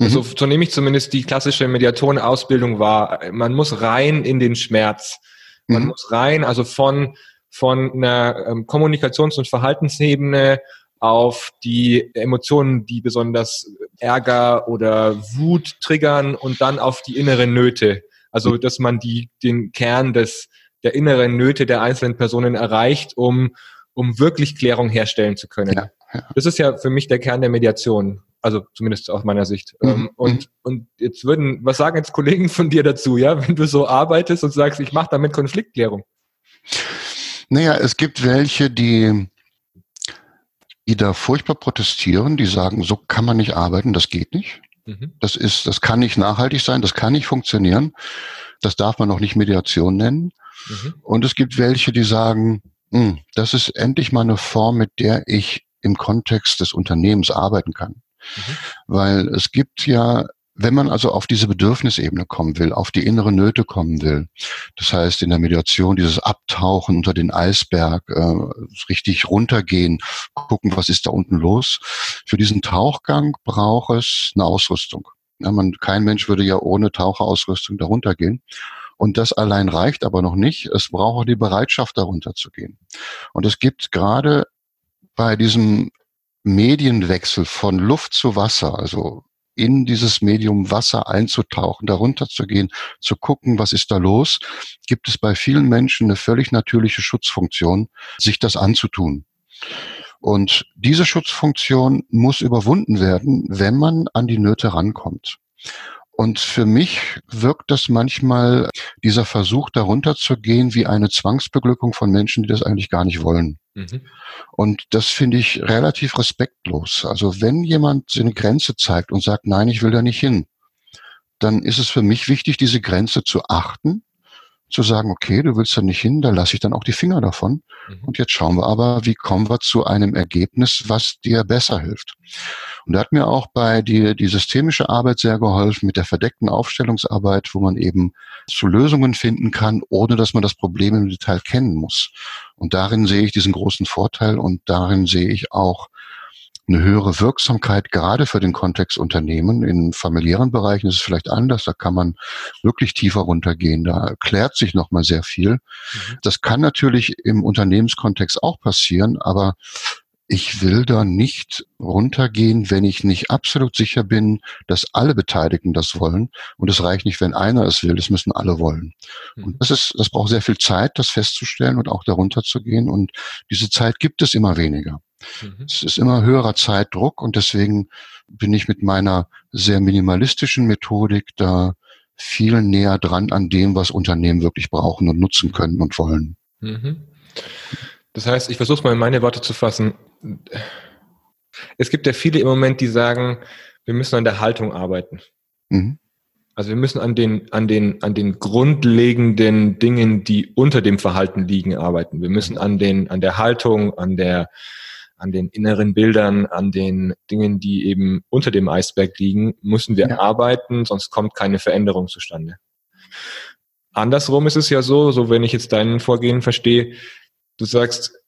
Also mhm. so nehme ich zumindest die klassische Mediatorenausbildung wahr. Man muss rein in den Schmerz. Man mhm. muss rein, also von, von einer ähm, Kommunikations- und Verhaltensebene auf die Emotionen, die besonders Ärger oder Wut triggern und dann auf die inneren Nöte. Also, dass man die, den Kern des, der inneren Nöte der einzelnen Personen erreicht, um, um wirklich Klärung herstellen zu können. Ja, ja. Das ist ja für mich der Kern der Mediation. Also zumindest aus meiner Sicht. Mhm. Ähm, und, mhm. und jetzt würden, was sagen jetzt Kollegen von dir dazu, ja, wenn du so arbeitest und sagst, ich mache damit Konfliktklärung? Naja, es gibt welche, die die da furchtbar protestieren, die sagen, so kann man nicht arbeiten, das geht nicht. Mhm. Das ist, das kann nicht nachhaltig sein, das kann nicht funktionieren. Das darf man auch nicht Mediation nennen. Mhm. Und es gibt welche, die sagen, hm, das ist endlich mal eine Form, mit der ich im Kontext des Unternehmens arbeiten kann. Mhm. Weil es gibt ja wenn man also auf diese Bedürfnisebene kommen will, auf die innere Nöte kommen will, das heißt in der Mediation dieses Abtauchen unter den Eisberg, äh, richtig runtergehen, gucken, was ist da unten los. Für diesen Tauchgang braucht es eine Ausrüstung. Ja, man, kein Mensch würde ja ohne Taucherausrüstung darunter gehen. Und das allein reicht aber noch nicht. Es braucht auch die Bereitschaft, darunter zu gehen. Und es gibt gerade bei diesem Medienwechsel von Luft zu Wasser, also in dieses Medium Wasser einzutauchen, darunter zu gehen, zu gucken, was ist da los, gibt es bei vielen Menschen eine völlig natürliche Schutzfunktion, sich das anzutun. Und diese Schutzfunktion muss überwunden werden, wenn man an die Nöte rankommt. Und für mich wirkt das manchmal, dieser Versuch darunter zu gehen, wie eine Zwangsbeglückung von Menschen, die das eigentlich gar nicht wollen. Mhm. Und das finde ich relativ respektlos. Also wenn jemand seine Grenze zeigt und sagt, nein, ich will da nicht hin, dann ist es für mich wichtig, diese Grenze zu achten, zu sagen, okay, du willst da nicht hin, da lasse ich dann auch die Finger davon. Mhm. Und jetzt schauen wir aber, wie kommen wir zu einem Ergebnis, was dir besser hilft. Und da hat mir auch bei die, die systemische Arbeit sehr geholfen mit der verdeckten Aufstellungsarbeit, wo man eben zu Lösungen finden kann, ohne dass man das Problem im Detail kennen muss. Und darin sehe ich diesen großen Vorteil und darin sehe ich auch eine höhere Wirksamkeit, gerade für den Kontext Unternehmen. In familiären Bereichen ist es vielleicht anders, da kann man wirklich tiefer runtergehen, da erklärt sich nochmal sehr viel. Mhm. Das kann natürlich im Unternehmenskontext auch passieren, aber ich will da nicht runtergehen, wenn ich nicht absolut sicher bin, dass alle Beteiligten das wollen. Und es reicht nicht, wenn einer es will, das müssen alle wollen. Mhm. Und das ist, das braucht sehr viel Zeit, das festzustellen und auch darunter zu gehen. Und diese Zeit gibt es immer weniger. Mhm. Es ist immer höherer Zeitdruck und deswegen bin ich mit meiner sehr minimalistischen Methodik da viel näher dran an dem, was Unternehmen wirklich brauchen und nutzen können und wollen. Mhm. Das heißt, ich versuche mal in meine Worte zu fassen. Es gibt ja viele im Moment, die sagen, wir müssen an der Haltung arbeiten. Mhm. Also wir müssen an den, an den, an den grundlegenden Dingen, die unter dem Verhalten liegen, arbeiten. Wir müssen an den, an der Haltung, an der, an den inneren Bildern, an den Dingen, die eben unter dem Eisberg liegen, müssen wir ja. arbeiten, sonst kommt keine Veränderung zustande. Andersrum ist es ja so, so wenn ich jetzt deinen Vorgehen verstehe, du sagst,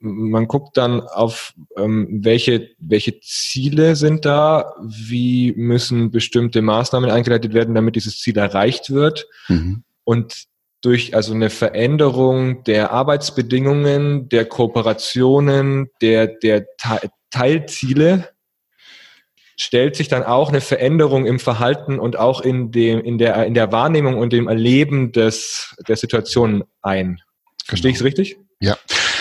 man guckt dann auf, ähm, welche, welche Ziele sind da, wie müssen bestimmte Maßnahmen eingeleitet werden, damit dieses Ziel erreicht wird. Mhm. Und durch also eine Veränderung der Arbeitsbedingungen, der Kooperationen, der, der Teilziele, stellt sich dann auch eine Veränderung im Verhalten und auch in dem, in der, in der Wahrnehmung und dem Erleben des, der Situation ein. Verstehe ich es richtig? Ja,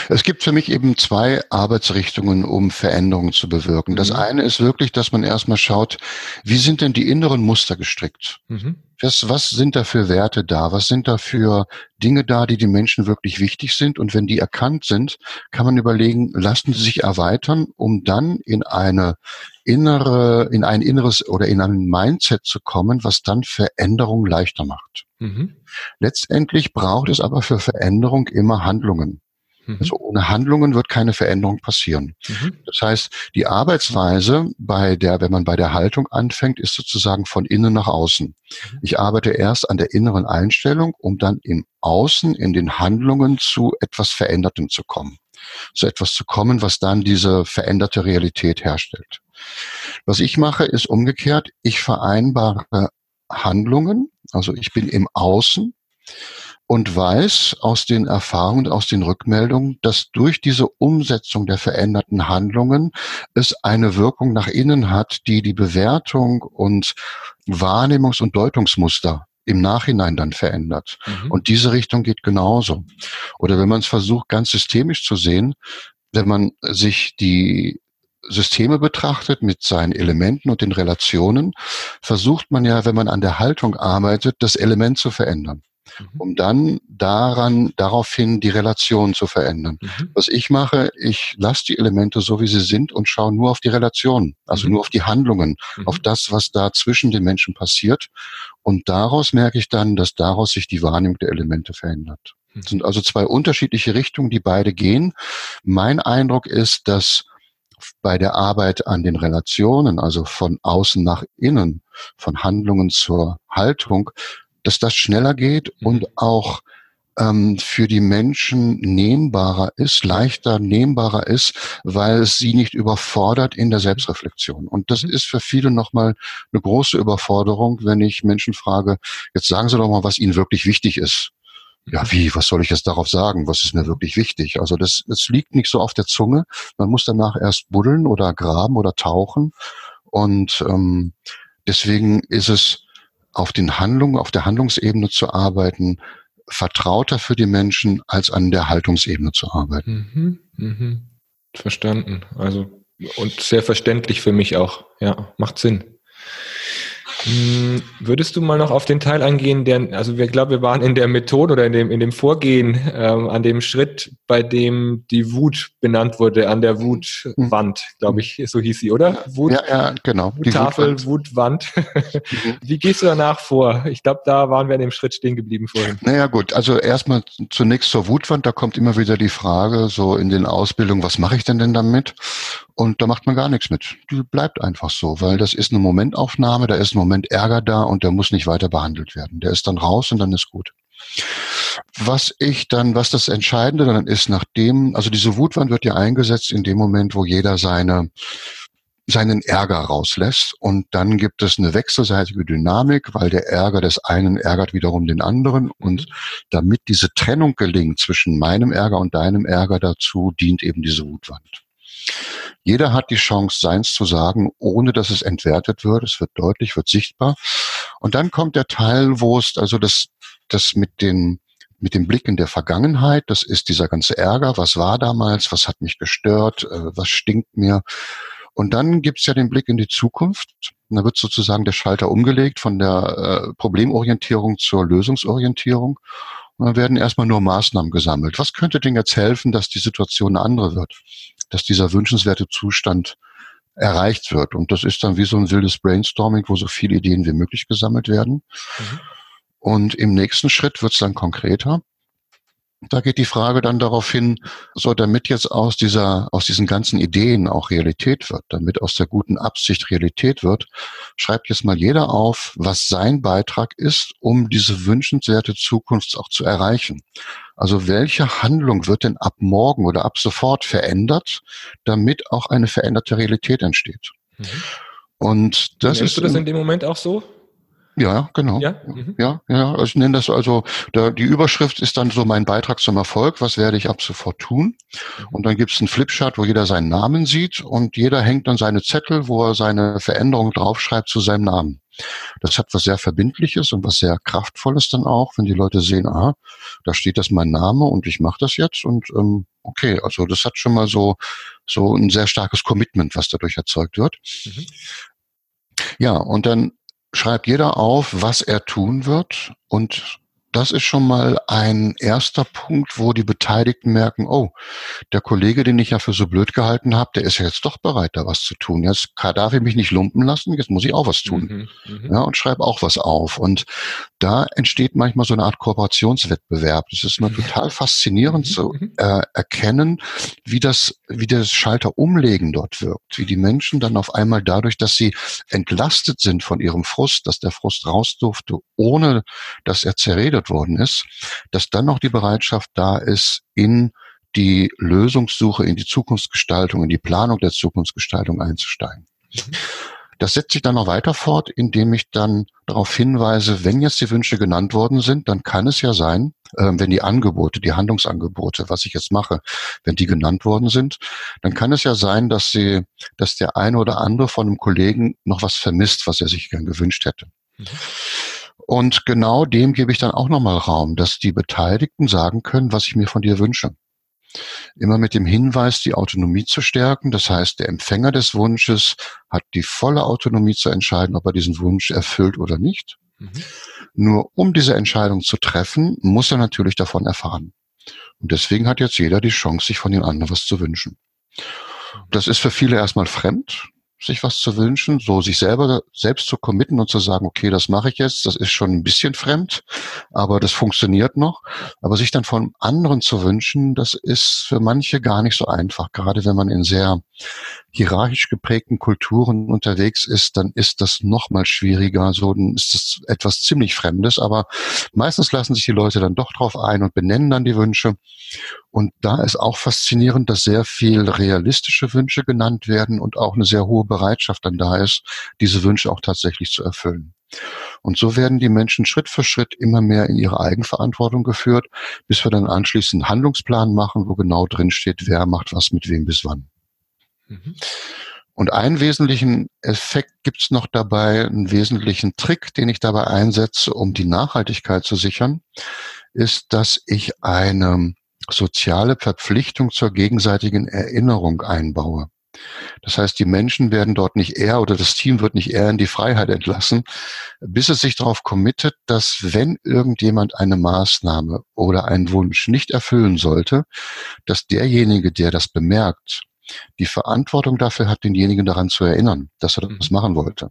es gibt für mich eben zwei Arbeitsrichtungen, um Veränderungen zu bewirken. Das mhm. eine ist wirklich, dass man erstmal schaut, wie sind denn die inneren Muster gestrickt? Mhm. Was, was sind da für Werte da? Was sind da für Dinge da, die den Menschen wirklich wichtig sind? Und wenn die erkannt sind, kann man überlegen, lassen sie sich erweitern, um dann in eine innere, in ein inneres oder in ein Mindset zu kommen, was dann Veränderung leichter macht. Mhm. Letztendlich braucht es aber für Veränderung immer Handlungen. Mhm. Also ohne Handlungen wird keine Veränderung passieren. Mhm. Das heißt, die Arbeitsweise bei der, wenn man bei der Haltung anfängt, ist sozusagen von innen nach außen. Mhm. Ich arbeite erst an der inneren Einstellung, um dann im Außen, in den Handlungen zu etwas Verändertem zu kommen. Zu etwas zu kommen, was dann diese veränderte Realität herstellt. Was ich mache, ist umgekehrt. Ich vereinbare Handlungen, also ich bin im Außen und weiß aus den Erfahrungen, aus den Rückmeldungen, dass durch diese Umsetzung der veränderten Handlungen es eine Wirkung nach innen hat, die die Bewertung und Wahrnehmungs- und Deutungsmuster im Nachhinein dann verändert. Mhm. Und diese Richtung geht genauso. Oder wenn man es versucht, ganz systemisch zu sehen, wenn man sich die Systeme betrachtet mit seinen Elementen und den Relationen, versucht man ja, wenn man an der Haltung arbeitet, das Element zu verändern. Mhm. um dann daran, daraufhin die Relation zu verändern. Mhm. Was ich mache, ich lasse die Elemente so, wie sie sind und schaue nur auf die Relation, also mhm. nur auf die Handlungen, mhm. auf das, was da zwischen den Menschen passiert. Und daraus merke ich dann, dass daraus sich die Wahrnehmung der Elemente verändert. Das mhm. sind also zwei unterschiedliche Richtungen, die beide gehen. Mein Eindruck ist, dass bei der Arbeit an den Relationen, also von außen nach innen, von Handlungen zur Haltung, dass das schneller geht mhm. und auch ähm, für die Menschen nehmbarer ist, leichter nehmbarer ist, weil es sie nicht überfordert in der Selbstreflexion. Und das mhm. ist für viele nochmal eine große Überforderung, wenn ich Menschen frage, jetzt sagen Sie doch mal, was Ihnen wirklich wichtig ist. Ja, mhm. wie, was soll ich jetzt darauf sagen? Was ist mir wirklich wichtig? Also das, das liegt nicht so auf der Zunge. Man muss danach erst buddeln oder graben oder tauchen. Und ähm, deswegen ist es auf den Handlungen, auf der Handlungsebene zu arbeiten, vertrauter für die Menschen, als an der Haltungsebene zu arbeiten. Mhm, mhm. Verstanden. Also, und sehr verständlich für mich auch. Ja, macht Sinn. Hm, würdest du mal noch auf den Teil eingehen, der, also wir glauben, wir waren in der Methode oder in dem, in dem Vorgehen, ähm, an dem Schritt, bei dem die Wut benannt wurde, an der Wutwand, glaube ich, so hieß sie, oder? Wut, ja, ja, genau. Wuttafel, Wutwand. Mhm. Wie gehst du danach vor? Ich glaube, da waren wir an dem Schritt stehen geblieben vorhin. Naja, gut. Also erstmal zunächst zur Wutwand. Da kommt immer wieder die Frage, so in den Ausbildungen, was mache ich denn denn damit? Und da macht man gar nichts mit. Die bleibt einfach so, weil das ist eine Momentaufnahme, da ist ein Moment Ärger da und der muss nicht weiter behandelt werden. Der ist dann raus und dann ist gut. Was ich dann, was das Entscheidende dann ist, nachdem, also diese Wutwand wird ja eingesetzt in dem Moment, wo jeder seine seinen Ärger rauslässt und dann gibt es eine wechselseitige Dynamik, weil der Ärger des einen ärgert wiederum den anderen und damit diese Trennung gelingt zwischen meinem Ärger und deinem Ärger dazu dient eben diese Wutwand. Jeder hat die Chance, seins zu sagen, ohne dass es entwertet wird. Es wird deutlich, wird sichtbar. Und dann kommt der Teil, wo es also das, das mit den mit dem Blick in der Vergangenheit, das ist dieser ganze Ärger, was war damals, was hat mich gestört, äh, was stinkt mir. Und dann gibt's ja den Blick in die Zukunft. da wird sozusagen der Schalter umgelegt von der äh, Problemorientierung zur Lösungsorientierung. Und dann werden erstmal nur Maßnahmen gesammelt. Was könnte denn jetzt helfen, dass die Situation eine andere wird? dass dieser wünschenswerte Zustand erreicht wird. Und das ist dann wie so ein wildes Brainstorming, wo so viele Ideen wie möglich gesammelt werden. Mhm. Und im nächsten Schritt wird es dann konkreter. Da geht die Frage dann darauf hin, so damit jetzt aus dieser, aus diesen ganzen Ideen auch Realität wird, damit aus der guten Absicht Realität wird, schreibt jetzt mal jeder auf, was sein Beitrag ist, um diese wünschenswerte Zukunft auch zu erreichen. Also welche Handlung wird denn ab morgen oder ab sofort verändert, damit auch eine veränderte Realität entsteht? Mhm. Und das Nennst ist. du das in dem Moment auch so? Ja, genau. Ja, mhm. ja, ja. Also ich nenne das also, da, die Überschrift ist dann so mein Beitrag zum Erfolg. Was werde ich ab sofort tun? Und dann gibt es einen Flipchart, wo jeder seinen Namen sieht und jeder hängt dann seine Zettel, wo er seine Veränderung draufschreibt zu seinem Namen. Das hat was sehr Verbindliches und was sehr Kraftvolles dann auch, wenn die Leute sehen, aha, da steht das mein Name und ich mache das jetzt und ähm, okay, also das hat schon mal so so ein sehr starkes Commitment, was dadurch erzeugt wird. Mhm. Ja, und dann schreibt jeder auf, was er tun wird und das ist schon mal ein erster Punkt, wo die Beteiligten merken, oh, der Kollege, den ich ja für so blöd gehalten habe, der ist ja jetzt doch bereit, da was zu tun. Jetzt darf ich mich nicht lumpen lassen, jetzt muss ich auch was tun. Mhm, mhm. ja, und schreibe auch was auf. Und da entsteht manchmal so eine Art Kooperationswettbewerb. Das ist mal total faszinierend mhm, zu mhm. äh, erkennen, wie das, wie das Schalter umlegen dort wirkt, wie die Menschen dann auf einmal dadurch, dass sie entlastet sind von ihrem Frust, dass der Frust raus durfte, ohne dass er zerredet worden ist, dass dann noch die Bereitschaft da ist, in die Lösungssuche, in die Zukunftsgestaltung, in die Planung der Zukunftsgestaltung einzusteigen. Mhm. Das setzt sich dann noch weiter fort, indem ich dann darauf hinweise, wenn jetzt die Wünsche genannt worden sind, dann kann es ja sein, äh, wenn die Angebote, die Handlungsangebote, was ich jetzt mache, wenn die genannt worden sind, dann kann es ja sein, dass sie, dass der eine oder andere von einem Kollegen noch was vermisst, was er sich gern gewünscht hätte. Mhm. Und genau dem gebe ich dann auch nochmal Raum, dass die Beteiligten sagen können, was ich mir von dir wünsche. Immer mit dem Hinweis, die Autonomie zu stärken. Das heißt, der Empfänger des Wunsches hat die volle Autonomie zu entscheiden, ob er diesen Wunsch erfüllt oder nicht. Mhm. Nur um diese Entscheidung zu treffen, muss er natürlich davon erfahren. Und deswegen hat jetzt jeder die Chance, sich von den anderen was zu wünschen. Das ist für viele erstmal fremd sich was zu wünschen, so sich selber selbst zu committen und zu sagen, okay, das mache ich jetzt, das ist schon ein bisschen fremd, aber das funktioniert noch. Aber sich dann von anderen zu wünschen, das ist für manche gar nicht so einfach. Gerade wenn man in sehr hierarchisch geprägten Kulturen unterwegs ist, dann ist das noch mal schwieriger. So dann ist das etwas ziemlich Fremdes. Aber meistens lassen sich die Leute dann doch drauf ein und benennen dann die Wünsche. Und da ist auch faszinierend, dass sehr viel realistische Wünsche genannt werden und auch eine sehr hohe Bereitschaft dann da ist, diese Wünsche auch tatsächlich zu erfüllen. Und so werden die Menschen Schritt für Schritt immer mehr in ihre Eigenverantwortung geführt, bis wir dann anschließend einen Handlungsplan machen, wo genau drin steht, wer macht was mit wem bis wann. Mhm. Und einen wesentlichen Effekt gibt's noch dabei, einen wesentlichen Trick, den ich dabei einsetze, um die Nachhaltigkeit zu sichern, ist, dass ich eine soziale Verpflichtung zur gegenseitigen Erinnerung einbaue. Das heißt, die Menschen werden dort nicht eher oder das Team wird nicht eher in die Freiheit entlassen, bis es sich darauf committet, dass wenn irgendjemand eine Maßnahme oder einen Wunsch nicht erfüllen sollte, dass derjenige, der das bemerkt, die Verantwortung dafür hat, denjenigen daran zu erinnern, dass er das mhm. machen wollte.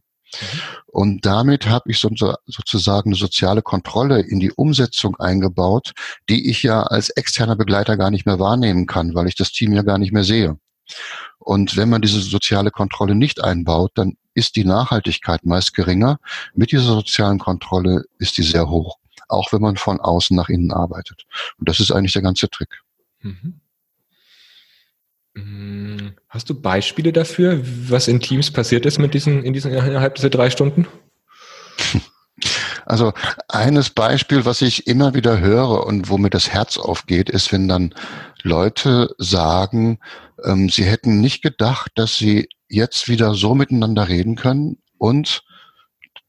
Und damit habe ich so, sozusagen eine soziale Kontrolle in die Umsetzung eingebaut, die ich ja als externer Begleiter gar nicht mehr wahrnehmen kann, weil ich das Team ja gar nicht mehr sehe. Und wenn man diese soziale Kontrolle nicht einbaut, dann ist die Nachhaltigkeit meist geringer. Mit dieser sozialen Kontrolle ist die sehr hoch, auch wenn man von außen nach innen arbeitet. Und das ist eigentlich der ganze Trick. Mhm. Mm, hast du Beispiele dafür, was in Teams passiert ist mit diesen, in diesen innerhalb dieser drei Stunden? Also eines Beispiel, was ich immer wieder höre und wo mir das Herz aufgeht, ist, wenn dann Leute sagen, ähm, sie hätten nicht gedacht, dass sie jetzt wieder so miteinander reden können und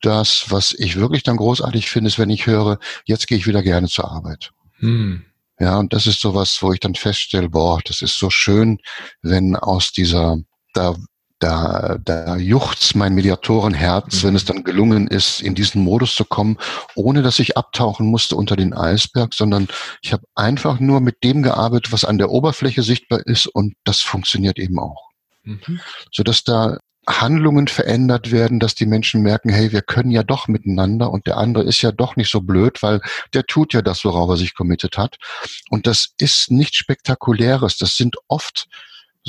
das, was ich wirklich dann großartig finde, ist, wenn ich höre, jetzt gehe ich wieder gerne zur Arbeit. Hm. Ja, und das ist sowas, wo ich dann feststelle, boah, das ist so schön, wenn aus dieser, da da, da juchzt mein Mediatorenherz, wenn es mhm. dann gelungen ist, in diesen Modus zu kommen, ohne dass ich abtauchen musste unter den Eisberg, sondern ich habe einfach nur mit dem gearbeitet, was an der Oberfläche sichtbar ist und das funktioniert eben auch. Mhm. Sodass da Handlungen verändert werden, dass die Menschen merken, hey, wir können ja doch miteinander und der andere ist ja doch nicht so blöd, weil der tut ja das, worauf er sich committed hat. Und das ist nichts Spektakuläres. Das sind oft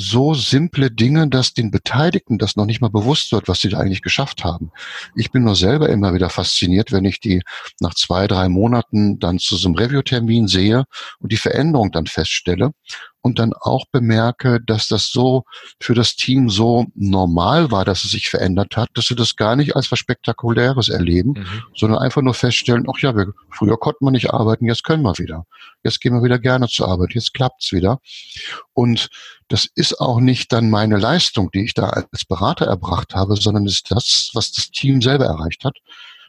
so simple Dinge, dass den Beteiligten das noch nicht mal bewusst wird, was sie da eigentlich geschafft haben. Ich bin nur selber immer wieder fasziniert, wenn ich die nach zwei, drei Monaten dann zu so einem Review-Termin sehe und die Veränderung dann feststelle und dann auch bemerke, dass das so für das Team so normal war, dass es sich verändert hat, dass sie das gar nicht als was Spektakuläres erleben, mhm. sondern einfach nur feststellen, ach ja, wir, früher konnten wir nicht arbeiten, jetzt können wir wieder. Jetzt gehen wir wieder gerne zur Arbeit, jetzt klappt's wieder. Und das ist auch nicht dann meine Leistung, die ich da als Berater erbracht habe, sondern ist das, was das Team selber erreicht hat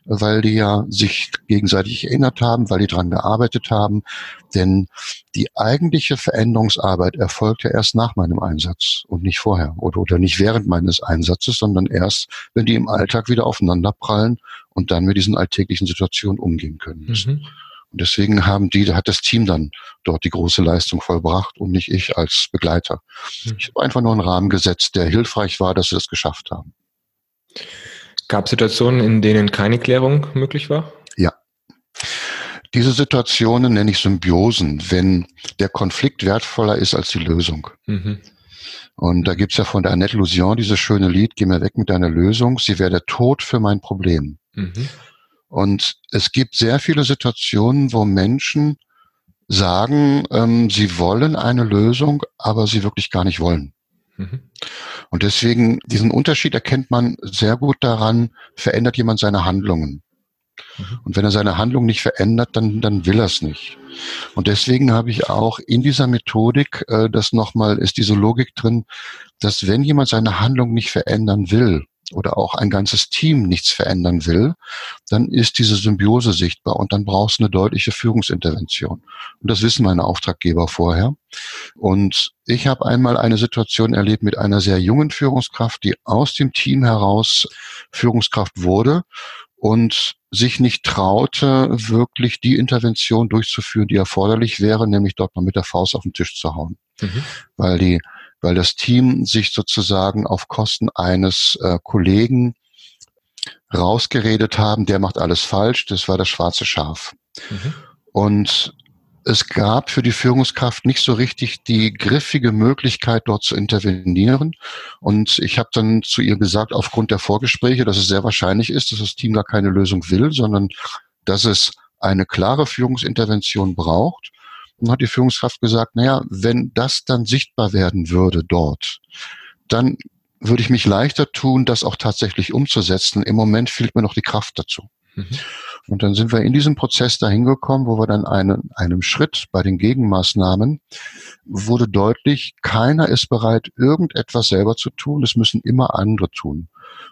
weil die ja sich gegenseitig erinnert haben, weil die dran gearbeitet haben. Denn die eigentliche Veränderungsarbeit erfolgt ja erst nach meinem Einsatz und nicht vorher oder, oder nicht während meines Einsatzes, sondern erst, wenn die im Alltag wieder aufeinander prallen und dann mit diesen alltäglichen Situationen umgehen können müssen. Mhm. Und deswegen haben die, hat das Team dann dort die große Leistung vollbracht und nicht ich als Begleiter. Mhm. Ich habe einfach nur einen Rahmen gesetzt, der hilfreich war, dass sie das geschafft haben. Gab es Situationen, in denen keine Klärung möglich war? Ja. Diese Situationen nenne ich Symbiosen, wenn der Konflikt wertvoller ist als die Lösung. Mhm. Und da gibt's ja von der Annette Lusion dieses schöne Lied, Geh mir weg mit deiner Lösung, sie wäre der Tod für mein Problem. Mhm. Und es gibt sehr viele Situationen, wo Menschen sagen, ähm, sie wollen eine Lösung, aber sie wirklich gar nicht wollen. Mhm. Und deswegen, diesen Unterschied erkennt man sehr gut daran, verändert jemand seine Handlungen. Mhm. Und wenn er seine Handlung nicht verändert, dann, dann will er es nicht. Und deswegen habe ich auch in dieser Methodik, äh, das nochmal, ist diese Logik drin, dass wenn jemand seine Handlung nicht verändern will, oder auch ein ganzes Team nichts verändern will, dann ist diese Symbiose sichtbar und dann brauchst du eine deutliche Führungsintervention. Und das wissen meine Auftraggeber vorher. Und ich habe einmal eine Situation erlebt mit einer sehr jungen Führungskraft, die aus dem Team heraus Führungskraft wurde und sich nicht traute, wirklich die Intervention durchzuführen, die erforderlich wäre, nämlich dort mal mit der Faust auf den Tisch zu hauen. Mhm. Weil die weil das Team sich sozusagen auf Kosten eines äh, Kollegen rausgeredet haben, der macht alles falsch, das war das schwarze Schaf. Mhm. Und es gab für die Führungskraft nicht so richtig die griffige Möglichkeit, dort zu intervenieren. Und ich habe dann zu ihr gesagt, aufgrund der Vorgespräche, dass es sehr wahrscheinlich ist, dass das Team gar keine Lösung will, sondern dass es eine klare Führungsintervention braucht und hat die Führungskraft gesagt, naja, wenn das dann sichtbar werden würde dort, dann würde ich mich leichter tun, das auch tatsächlich umzusetzen. Im Moment fehlt mir noch die Kraft dazu. Mhm. Und dann sind wir in diesem Prozess dahin gekommen, wo wir dann einen, einem Schritt bei den Gegenmaßnahmen wurde deutlich, keiner ist bereit, irgendetwas selber zu tun. Das müssen immer andere tun.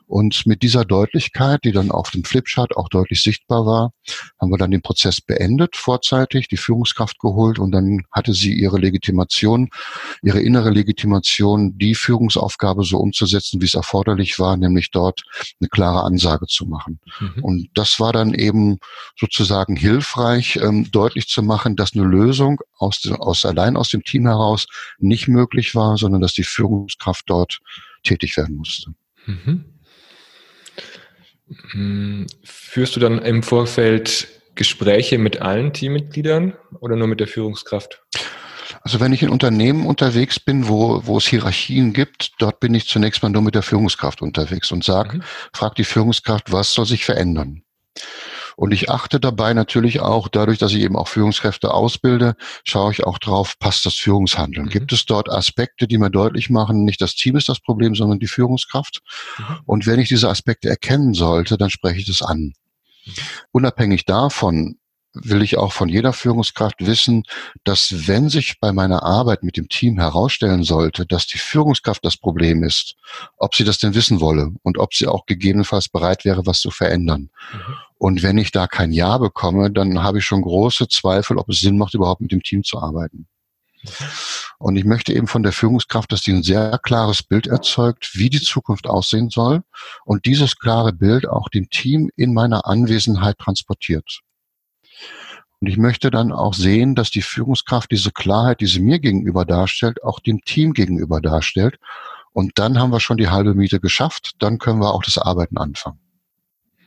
Und mit dieser Deutlichkeit, die dann auf dem Flipchart auch deutlich sichtbar war, haben wir dann den Prozess beendet, vorzeitig, die Führungskraft geholt und dann hatte sie ihre Legitimation, ihre innere Legitimation, die Führungsaufgabe so umzusetzen, wie es erforderlich war, nämlich dort eine klare Ansage zu machen. Mhm. Und das war dann eben sozusagen hilfreich, ähm, deutlich zu machen, dass eine Lösung aus, aus allein aus dem Team heraus nicht möglich war, sondern dass die Führungskraft dort tätig werden musste. Mhm. Hm, führst du dann im Vorfeld Gespräche mit allen Teammitgliedern oder nur mit der Führungskraft? Also wenn ich in Unternehmen unterwegs bin, wo, wo es Hierarchien gibt, dort bin ich zunächst mal nur mit der Führungskraft unterwegs und sag, mhm. frag die Führungskraft, was soll sich verändern? Und ich achte dabei natürlich auch, dadurch, dass ich eben auch Führungskräfte ausbilde, schaue ich auch drauf, passt das Führungshandeln? Mhm. Gibt es dort Aspekte, die mir deutlich machen, nicht das Team ist das Problem, sondern die Führungskraft? Mhm. Und wenn ich diese Aspekte erkennen sollte, dann spreche ich das an. Mhm. Unabhängig davon will ich auch von jeder Führungskraft wissen, dass wenn sich bei meiner Arbeit mit dem Team herausstellen sollte, dass die Führungskraft das Problem ist, ob sie das denn wissen wolle und ob sie auch gegebenenfalls bereit wäre, was zu verändern. Mhm. Und wenn ich da kein Ja bekomme, dann habe ich schon große Zweifel, ob es Sinn macht, überhaupt mit dem Team zu arbeiten. Und ich möchte eben von der Führungskraft, dass die ein sehr klares Bild erzeugt, wie die Zukunft aussehen soll und dieses klare Bild auch dem Team in meiner Anwesenheit transportiert. Und ich möchte dann auch sehen, dass die Führungskraft diese Klarheit, die sie mir gegenüber darstellt, auch dem Team gegenüber darstellt. Und dann haben wir schon die halbe Miete geschafft. Dann können wir auch das Arbeiten anfangen.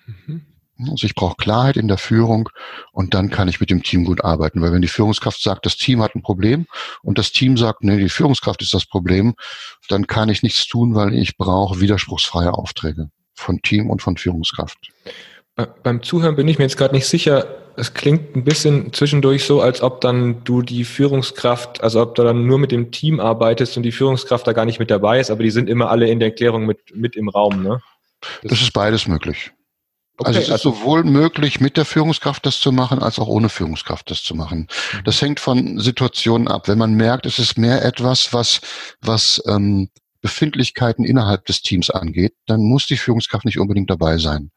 Mhm. Also ich brauche Klarheit in der Führung und dann kann ich mit dem Team gut arbeiten. Weil wenn die Führungskraft sagt, das Team hat ein Problem und das Team sagt, nee, die Führungskraft ist das Problem, dann kann ich nichts tun, weil ich brauche widerspruchsfreie Aufträge von Team und von Führungskraft. Beim Zuhören bin ich mir jetzt gerade nicht sicher. Es klingt ein bisschen zwischendurch so, als ob dann du die Führungskraft, also ob du dann nur mit dem Team arbeitest und die Führungskraft da gar nicht mit dabei ist, aber die sind immer alle in der Erklärung mit, mit im Raum, ne? Das, das ist beides möglich. Okay, also es ist also sowohl möglich, mit der Führungskraft das zu machen, als auch ohne Führungskraft das zu machen. Mhm. Das hängt von Situationen ab. Wenn man merkt, es ist mehr etwas, was, was ähm, Befindlichkeiten innerhalb des Teams angeht, dann muss die Führungskraft nicht unbedingt dabei sein.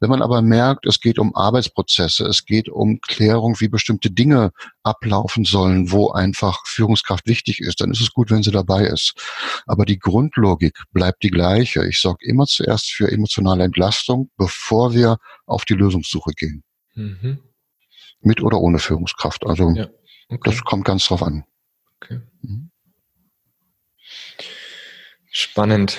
Wenn man aber merkt, es geht um Arbeitsprozesse, es geht um Klärung, wie bestimmte Dinge ablaufen sollen, wo einfach Führungskraft wichtig ist, dann ist es gut, wenn sie dabei ist. Aber die Grundlogik bleibt die gleiche. Ich sorge immer zuerst für emotionale Entlastung, bevor wir auf die Lösungssuche gehen. Mhm. Mit oder ohne Führungskraft. Also ja. okay. das kommt ganz drauf an. Okay. Mhm. Spannend.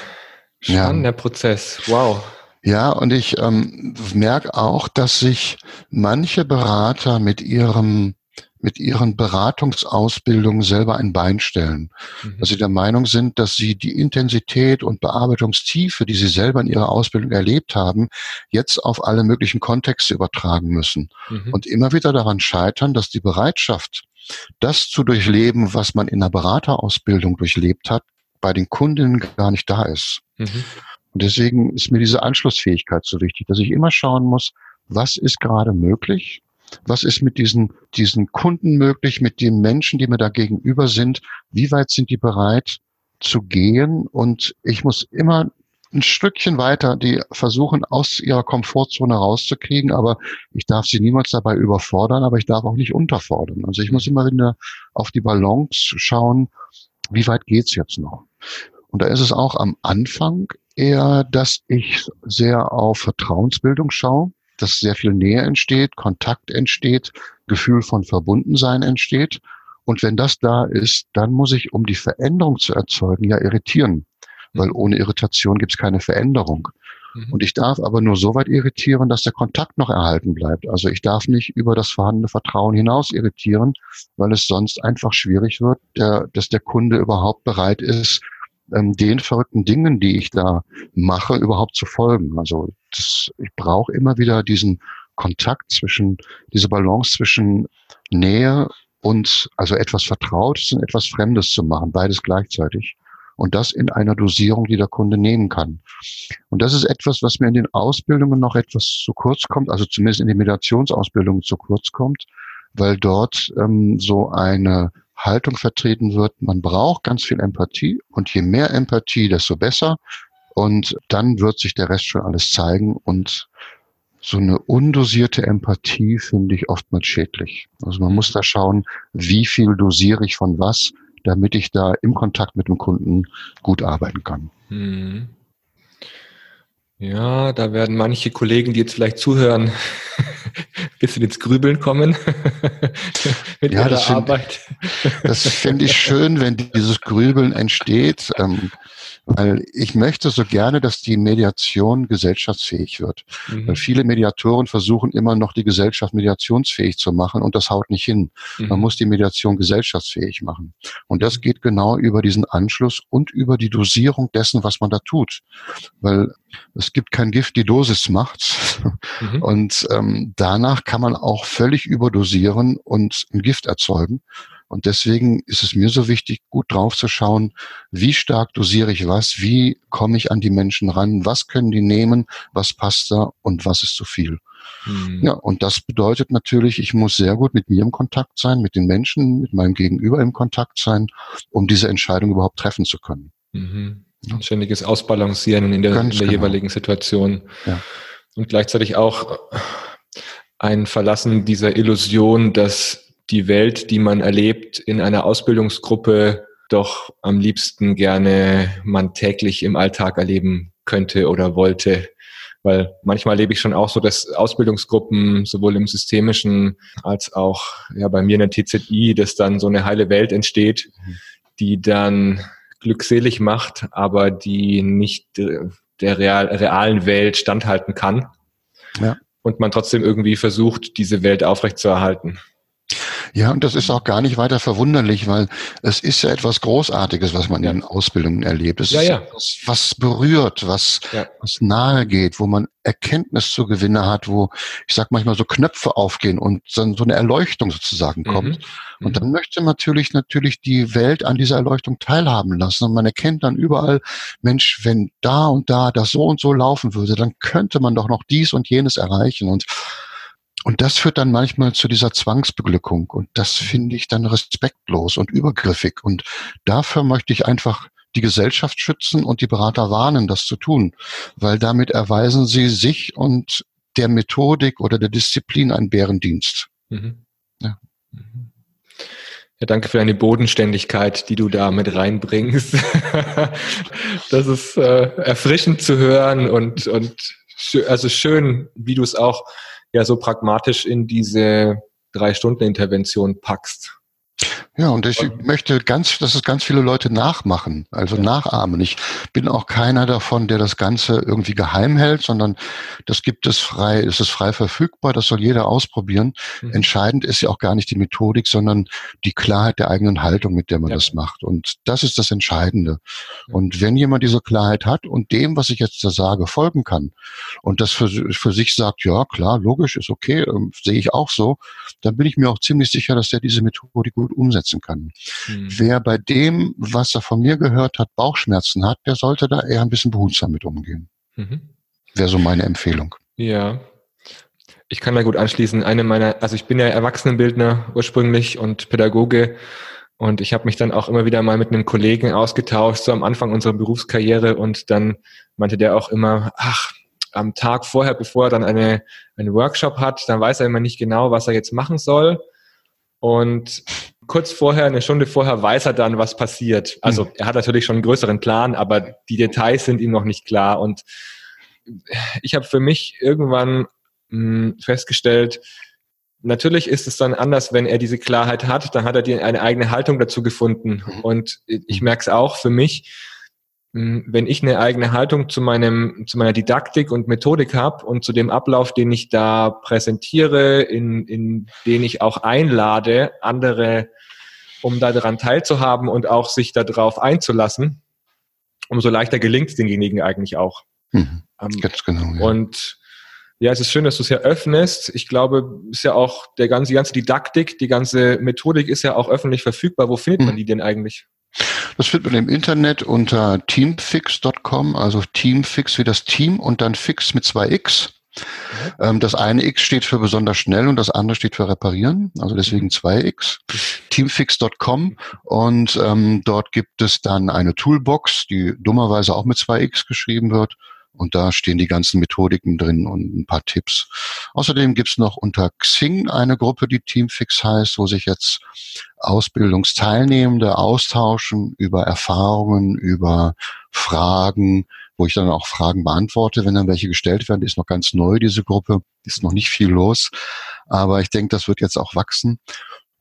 Spannender ja. Prozess. Wow. Ja, und ich ähm, merke auch, dass sich manche Berater mit ihrem mit ihren Beratungsausbildungen selber ein Bein stellen. Mhm. Dass sie der Meinung sind, dass sie die Intensität und Bearbeitungstiefe, die sie selber in ihrer Ausbildung erlebt haben, jetzt auf alle möglichen Kontexte übertragen müssen. Mhm. Und immer wieder daran scheitern, dass die Bereitschaft, das zu durchleben, was man in der Beraterausbildung durchlebt hat, bei den Kundinnen gar nicht da ist. Mhm. Und deswegen ist mir diese Anschlussfähigkeit so wichtig, dass ich immer schauen muss, was ist gerade möglich? Was ist mit diesen, diesen Kunden möglich, mit den Menschen, die mir da gegenüber sind? Wie weit sind die bereit zu gehen? Und ich muss immer ein Stückchen weiter, die versuchen, aus ihrer Komfortzone rauszukriegen, aber ich darf sie niemals dabei überfordern, aber ich darf auch nicht unterfordern. Also ich muss immer wieder auf die Balance schauen, wie weit geht's jetzt noch? Und da ist es auch am Anfang eher, dass ich sehr auf Vertrauensbildung schaue, dass sehr viel Nähe entsteht, Kontakt entsteht, Gefühl von Verbundensein entsteht. Und wenn das da ist, dann muss ich, um die Veränderung zu erzeugen, ja irritieren, weil ohne Irritation gibt es keine Veränderung. Mhm. Und ich darf aber nur so weit irritieren, dass der Kontakt noch erhalten bleibt. Also ich darf nicht über das vorhandene Vertrauen hinaus irritieren, weil es sonst einfach schwierig wird, der, dass der Kunde überhaupt bereit ist, ähm, den verrückten Dingen, die ich da mache, überhaupt zu folgen. Also das, ich brauche immer wieder diesen Kontakt zwischen, diese Balance zwischen Nähe und also etwas Vertrautes und etwas Fremdes zu machen, beides gleichzeitig. Und das in einer Dosierung, die der Kunde nehmen kann. Und das ist etwas, was mir in den Ausbildungen noch etwas zu kurz kommt, also zumindest in den Meditationsausbildungen zu kurz kommt, weil dort ähm, so eine Haltung vertreten wird, man braucht ganz viel Empathie und je mehr Empathie, desto besser. Und dann wird sich der Rest schon alles zeigen und so eine undosierte Empathie finde ich oftmals schädlich. Also man muss da schauen, wie viel dosiere ich von was, damit ich da im Kontakt mit dem Kunden gut arbeiten kann. Mhm. Ja, da werden manche Kollegen, die jetzt vielleicht zuhören, bisschen ins Grübeln kommen mit ja, ihrer das Arbeit. Das finde ich schön, wenn dieses Grübeln entsteht. Ähm, weil ich möchte so gerne, dass die Mediation gesellschaftsfähig wird. Mhm. Weil viele Mediatoren versuchen immer noch die Gesellschaft mediationsfähig zu machen und das haut nicht hin. Mhm. Man muss die Mediation gesellschaftsfähig machen. Und das geht genau über diesen Anschluss und über die Dosierung dessen, was man da tut. Weil es gibt kein Gift, die Dosis macht's. Mhm. Und ähm, danach kann man auch völlig überdosieren und ein Gift erzeugen. Und deswegen ist es mir so wichtig, gut drauf zu schauen, wie stark dosiere ich was, wie komme ich an die Menschen ran, was können die nehmen, was passt da und was ist zu viel. Mhm. Ja, und das bedeutet natürlich, ich muss sehr gut mit mir im Kontakt sein, mit den Menschen, mit meinem Gegenüber im Kontakt sein, um diese Entscheidung überhaupt treffen zu können. Mhm. Ja. Ständiges Ausbalancieren in der, in der genau. jeweiligen Situation. Ja. Und gleichzeitig auch ein Verlassen dieser Illusion, dass die Welt, die man erlebt in einer Ausbildungsgruppe, doch am liebsten gerne man täglich im Alltag erleben könnte oder wollte. Weil manchmal erlebe ich schon auch so, dass Ausbildungsgruppen sowohl im systemischen als auch ja bei mir in der TZI, dass dann so eine heile Welt entsteht, die dann glückselig macht, aber die nicht der real, realen Welt standhalten kann. Ja. Und man trotzdem irgendwie versucht, diese Welt aufrechtzuerhalten. Ja, und das ist auch gar nicht weiter verwunderlich, weil es ist ja etwas Großartiges, was man ja. in Ausbildungen erlebt. Es ja, ist ja. etwas, was berührt, was, ja. was nahe geht, wo man Erkenntnis zu gewinnen hat, wo, ich sag manchmal, so Knöpfe aufgehen und dann so eine Erleuchtung sozusagen mhm. kommt. Mhm. Und dann möchte man natürlich, natürlich die Welt an dieser Erleuchtung teilhaben lassen. Und man erkennt dann überall, Mensch, wenn da und da das so und so laufen würde, dann könnte man doch noch dies und jenes erreichen. Und und das führt dann manchmal zu dieser Zwangsbeglückung. Und das finde ich dann respektlos und übergriffig. Und dafür möchte ich einfach die Gesellschaft schützen und die Berater warnen, das zu tun. Weil damit erweisen sie sich und der Methodik oder der Disziplin einen Bärendienst. Mhm. Ja. Mhm. Ja, danke für deine Bodenständigkeit, die du da mit reinbringst. das ist äh, erfrischend zu hören und, und also schön, wie du es auch ja so pragmatisch in diese Drei-Stunden-Intervention packst. Ja, und ich möchte ganz, dass es ganz viele Leute nachmachen, also ja. nachahmen. Ich bin auch keiner davon, der das Ganze irgendwie geheim hält, sondern das gibt es frei, es ist frei verfügbar, das soll jeder ausprobieren. Mhm. Entscheidend ist ja auch gar nicht die Methodik, sondern die Klarheit der eigenen Haltung, mit der man ja. das macht. Und das ist das Entscheidende. Und wenn jemand diese Klarheit hat und dem, was ich jetzt da sage, folgen kann und das für, für sich sagt, ja, klar, logisch, ist okay, ähm, sehe ich auch so, dann bin ich mir auch ziemlich sicher, dass er diese Methodik gut umsetzen kann. Mhm. Wer bei dem, was er von mir gehört hat, Bauchschmerzen hat, der sollte da eher ein bisschen behutsam mit umgehen. Mhm. Wäre so meine Empfehlung. Ja. Ich kann da gut anschließen. Eine meiner, also ich bin ja Erwachsenenbildner ursprünglich und Pädagoge und ich habe mich dann auch immer wieder mal mit einem Kollegen ausgetauscht, so am Anfang unserer Berufskarriere und dann meinte der auch immer, ach, am Tag vorher, bevor er dann eine, einen Workshop hat, dann weiß er immer nicht genau, was er jetzt machen soll. Und kurz vorher, eine Stunde vorher weiß er dann, was passiert. Also hm. er hat natürlich schon einen größeren Plan, aber die Details sind ihm noch nicht klar. Und ich habe für mich irgendwann mh, hm, festgestellt, natürlich ist es dann anders, wenn er diese Klarheit hat, dann hat er die, eine eigene Haltung dazu gefunden. Mhm. Und ich merke es auch für mich, wenn ich eine eigene Haltung zu meinem, zu meiner Didaktik und Methodik habe und zu dem Ablauf, den ich da präsentiere, in, in den ich auch einlade, andere, um daran teilzuhaben und auch sich darauf einzulassen, umso leichter gelingt es denjenigen eigentlich auch. Mhm, ähm, ganz genau. Ja. Und ja, es ist schön, dass du es ja öffnest. Ich glaube, ist ja auch der ganze, die ganze Didaktik, die ganze Methodik ist ja auch öffentlich verfügbar. Wo findet mhm. man die denn eigentlich? Das findet man im Internet unter teamfix.com, also Teamfix wie das Team und dann Fix mit zwei X. Ähm, das eine X steht für besonders schnell und das andere steht für reparieren, also deswegen zwei X. Teamfix.com und ähm, dort gibt es dann eine Toolbox, die dummerweise auch mit zwei X geschrieben wird und da stehen die ganzen Methodiken drin und ein paar Tipps. Außerdem gibt's noch unter Xing eine Gruppe, die Teamfix heißt, wo sich jetzt Ausbildungsteilnehmende austauschen über Erfahrungen, über Fragen, wo ich dann auch Fragen beantworte, wenn dann welche gestellt werden. Die ist noch ganz neu, diese Gruppe. Ist noch nicht viel los. Aber ich denke, das wird jetzt auch wachsen.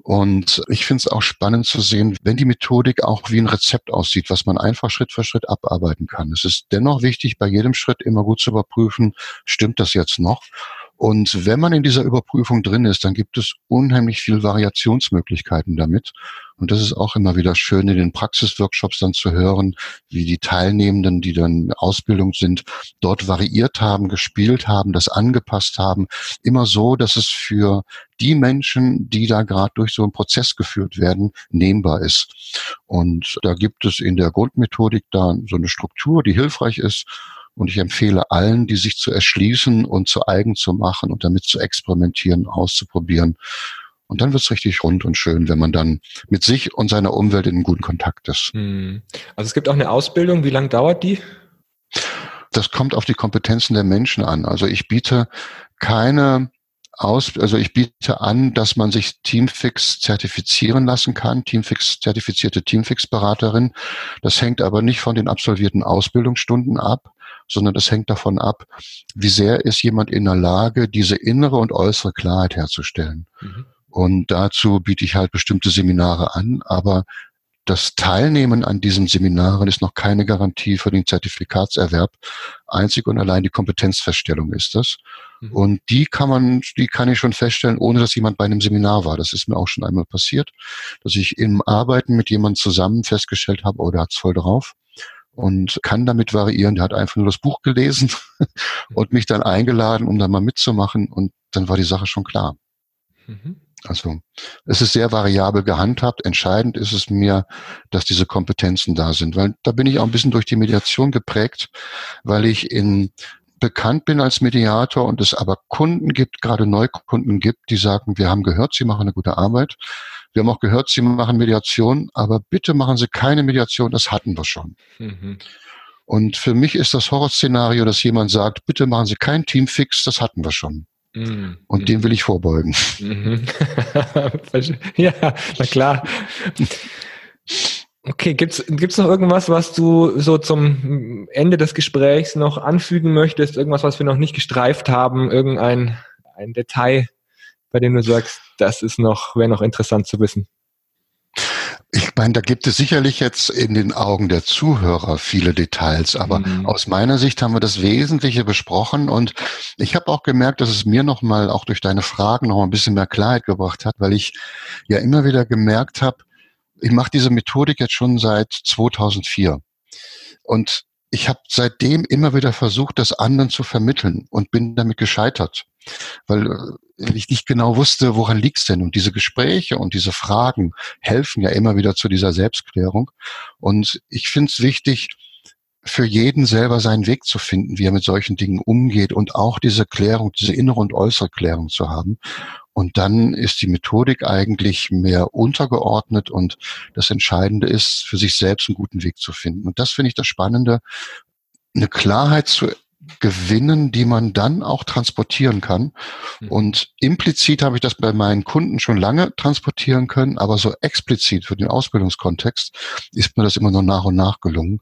Und ich finde es auch spannend zu sehen, wenn die Methodik auch wie ein Rezept aussieht, was man einfach Schritt für Schritt abarbeiten kann. Es ist dennoch wichtig, bei jedem Schritt immer gut zu überprüfen, stimmt das jetzt noch? Und wenn man in dieser Überprüfung drin ist, dann gibt es unheimlich viel Variationsmöglichkeiten damit. Und das ist auch immer wieder schön in den Praxisworkshops dann zu hören, wie die Teilnehmenden, die dann Ausbildung sind, dort variiert haben, gespielt haben, das angepasst haben. Immer so, dass es für die Menschen, die da gerade durch so einen Prozess geführt werden, nehmbar ist. Und da gibt es in der Grundmethodik da so eine Struktur, die hilfreich ist. Und ich empfehle allen, die sich zu erschließen und zu eigen zu machen und damit zu experimentieren, auszuprobieren. Und dann wird's richtig rund und schön, wenn man dann mit sich und seiner Umwelt in guten Kontakt ist. Hm. Also es gibt auch eine Ausbildung. Wie lange dauert die? Das kommt auf die Kompetenzen der Menschen an. Also ich biete keine aus, also ich biete an, dass man sich Teamfix zertifizieren lassen kann, Teamfix zertifizierte Teamfix-Beraterin. Das hängt aber nicht von den absolvierten Ausbildungsstunden ab, sondern das hängt davon ab, wie sehr ist jemand in der Lage, diese innere und äußere Klarheit herzustellen. Mhm. Und dazu biete ich halt bestimmte Seminare an, aber das Teilnehmen an diesen Seminaren ist noch keine Garantie für den Zertifikatserwerb. Einzig und allein die Kompetenzfeststellung ist das. Mhm. Und die kann man, die kann ich schon feststellen, ohne dass jemand bei einem Seminar war. Das ist mir auch schon einmal passiert, dass ich im Arbeiten mit jemandem zusammen festgestellt habe, oh, der hat's voll drauf und kann damit variieren. Der hat einfach nur das Buch gelesen und mich dann eingeladen, um da mal mitzumachen und dann war die Sache schon klar. Mhm. Also es ist sehr variabel gehandhabt. Entscheidend ist es mir, dass diese Kompetenzen da sind, weil da bin ich auch ein bisschen durch die Mediation geprägt, weil ich in bekannt bin als Mediator und es aber Kunden gibt, gerade Neukunden gibt, die sagen, wir haben gehört, Sie machen eine gute Arbeit. Wir haben auch gehört, Sie machen Mediation, aber bitte machen Sie keine Mediation, das hatten wir schon. Mhm. Und für mich ist das Horrorszenario, dass jemand sagt, bitte machen Sie keinen Teamfix, das hatten wir schon. Mhm. Und dem will ich vorbeugen. Mhm. ja, na klar. Okay, gibt's gibt's noch irgendwas, was du so zum Ende des Gesprächs noch anfügen möchtest? Irgendwas, was wir noch nicht gestreift haben? Irgendein ein Detail, bei dem du sagst, das ist noch wäre noch interessant zu wissen? Ich meine, da gibt es sicherlich jetzt in den Augen der Zuhörer viele Details, aber mhm. aus meiner Sicht haben wir das Wesentliche besprochen und ich habe auch gemerkt, dass es mir nochmal auch durch deine Fragen noch ein bisschen mehr Klarheit gebracht hat, weil ich ja immer wieder gemerkt habe, ich mache diese Methodik jetzt schon seit 2004 und ich habe seitdem immer wieder versucht, das anderen zu vermitteln und bin damit gescheitert weil äh, ich nicht genau wusste, woran liegt's denn? Und diese Gespräche und diese Fragen helfen ja immer wieder zu dieser Selbstklärung. Und ich finde es wichtig, für jeden selber seinen Weg zu finden, wie er mit solchen Dingen umgeht und auch diese Klärung, diese innere und äußere Klärung zu haben. Und dann ist die Methodik eigentlich mehr untergeordnet und das Entscheidende ist, für sich selbst einen guten Weg zu finden. Und das finde ich das Spannende, eine Klarheit zu gewinnen, die man dann auch transportieren kann. Mhm. Und implizit habe ich das bei meinen Kunden schon lange transportieren können, aber so explizit für den Ausbildungskontext ist mir das immer nur nach und nach gelungen.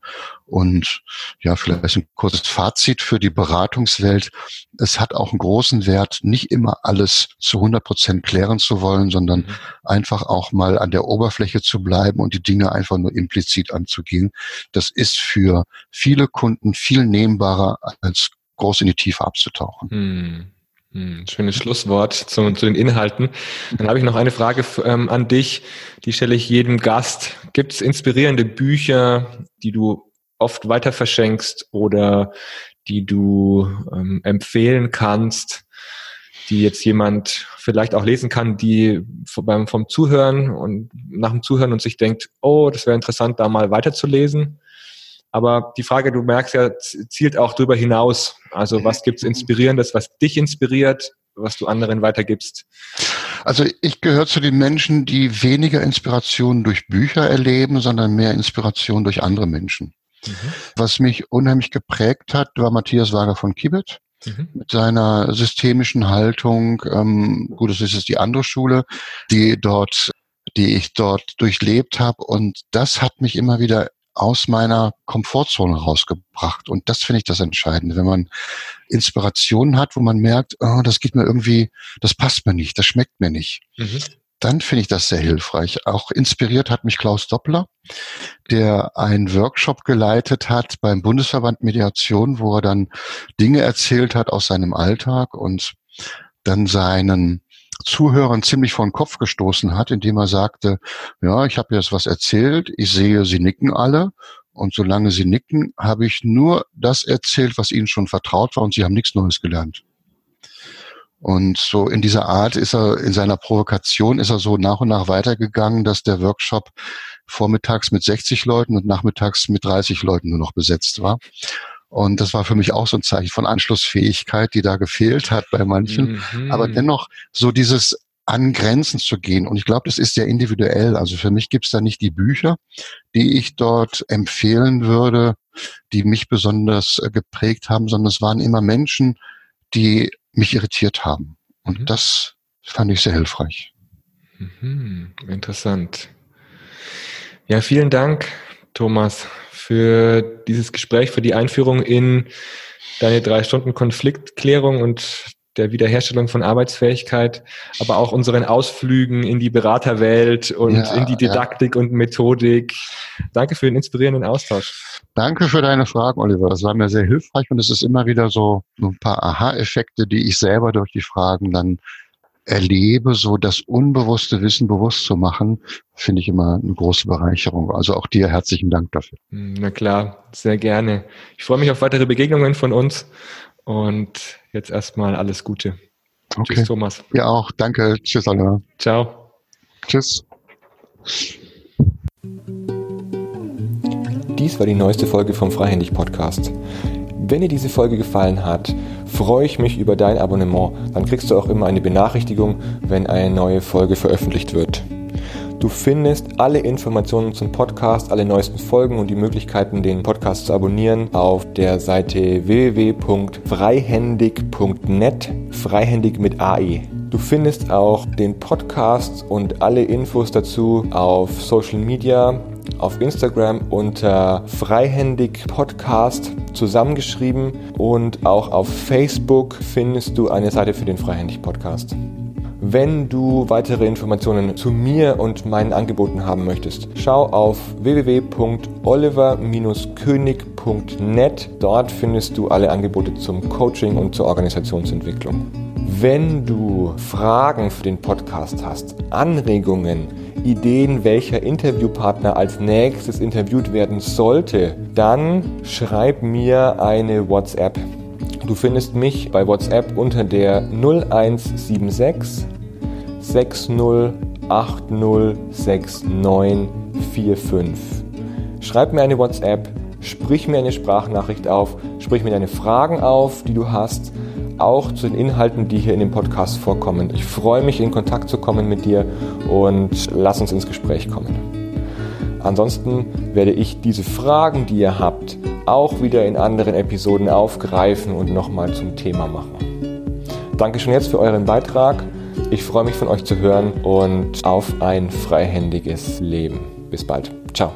Und ja, vielleicht ein kurzes Fazit für die Beratungswelt. Es hat auch einen großen Wert, nicht immer alles zu 100 Prozent klären zu wollen, sondern mhm. einfach auch mal an der Oberfläche zu bleiben und die Dinge einfach nur implizit anzugehen. Das ist für viele Kunden viel nehmbarer als groß in die Tiefe abzutauchen. Mhm. Hm, schönes Schlusswort zu, zu, den Inhalten. Dann habe ich noch eine Frage ähm, an dich, die stelle ich jedem Gast. Gibt es inspirierende Bücher, die du oft weiter verschenkst oder die du ähm, empfehlen kannst, die jetzt jemand vielleicht auch lesen kann, die beim, vom Zuhören und nach dem Zuhören und sich denkt, oh, das wäre interessant, da mal weiterzulesen. Aber die Frage, du merkst ja, zielt auch darüber hinaus. Also was gibt's Inspirierendes, was dich inspiriert, was du anderen weitergibst? Also ich gehöre zu den Menschen, die weniger Inspiration durch Bücher erleben, sondern mehr Inspiration durch andere Menschen. Mhm. Was mich unheimlich geprägt hat, war Matthias Wager von Kibet. Mhm. Mit seiner systemischen Haltung, ähm, gut, das ist jetzt die andere Schule, die dort, die ich dort durchlebt habe. Und das hat mich immer wieder aus meiner Komfortzone rausgebracht. Und das finde ich das Entscheidende, wenn man Inspirationen hat, wo man merkt, oh, das geht mir irgendwie, das passt mir nicht, das schmeckt mir nicht. Mhm. Dann finde ich das sehr hilfreich. Auch inspiriert hat mich Klaus Doppler, der einen Workshop geleitet hat beim Bundesverband Mediation, wo er dann Dinge erzählt hat aus seinem Alltag und dann seinen Zuhörern ziemlich vor den Kopf gestoßen hat, indem er sagte, ja, ich habe jetzt was erzählt, ich sehe, sie nicken alle und solange sie nicken, habe ich nur das erzählt, was ihnen schon vertraut war und sie haben nichts Neues gelernt. Und so in dieser Art ist er, in seiner Provokation ist er so nach und nach weitergegangen, dass der Workshop vormittags mit 60 Leuten und nachmittags mit 30 Leuten nur noch besetzt war. Und das war für mich auch so ein Zeichen von Anschlussfähigkeit, die da gefehlt hat bei manchen. Mhm. Aber dennoch so dieses an Grenzen zu gehen. Und ich glaube, das ist sehr individuell. Also für mich gibt es da nicht die Bücher, die ich dort empfehlen würde, die mich besonders äh, geprägt haben, sondern es waren immer Menschen, die mich irritiert haben. Und mhm. das fand ich sehr hilfreich. Mhm. Interessant. Ja, vielen Dank, Thomas, für dieses Gespräch, für die Einführung in deine drei Stunden Konfliktklärung und der Wiederherstellung von Arbeitsfähigkeit, aber auch unseren Ausflügen in die Beraterwelt und ja, in die Didaktik ja. und Methodik. Danke für den inspirierenden Austausch. Danke für deine Fragen, Oliver. Das war mir sehr hilfreich und es ist immer wieder so ein paar Aha-Effekte, die ich selber durch die Fragen dann erlebe, so das unbewusste Wissen bewusst zu machen, finde ich immer eine große Bereicherung. Also auch dir herzlichen Dank dafür. Na klar, sehr gerne. Ich freue mich auf weitere Begegnungen von uns und jetzt erstmal alles Gute. Okay. Tschüss, Thomas. Ja auch. Danke. Tschüss, Oliver. Ciao. Tschüss. Dies war die neueste Folge vom Freihändig Podcast. Wenn dir diese Folge gefallen hat, freue ich mich über dein Abonnement. Dann kriegst du auch immer eine Benachrichtigung, wenn eine neue Folge veröffentlicht wird. Du findest alle Informationen zum Podcast, alle neuesten Folgen und die Möglichkeiten, den Podcast zu abonnieren, auf der Seite www.freihändig.net, freihändig mit AI. Du findest auch den Podcast und alle Infos dazu auf Social Media, auf Instagram unter Freihändig Podcast zusammengeschrieben und auch auf Facebook findest du eine Seite für den Freihändig Podcast. Wenn du weitere Informationen zu mir und meinen Angeboten haben möchtest, schau auf www.oliver-könig.net. Dort findest du alle Angebote zum Coaching und zur Organisationsentwicklung. Wenn du Fragen für den Podcast hast, Anregungen, Ideen, welcher Interviewpartner als nächstes interviewt werden sollte, dann schreib mir eine WhatsApp. Du findest mich bei WhatsApp unter der 0176 60806945. Schreib mir eine WhatsApp, sprich mir eine Sprachnachricht auf, sprich mir deine Fragen auf, die du hast auch zu den Inhalten, die hier in dem Podcast vorkommen. Ich freue mich, in Kontakt zu kommen mit dir und lass uns ins Gespräch kommen. Ansonsten werde ich diese Fragen, die ihr habt, auch wieder in anderen Episoden aufgreifen und nochmal zum Thema machen. Danke schon jetzt für euren Beitrag. Ich freue mich von euch zu hören und auf ein freihändiges Leben. Bis bald. Ciao.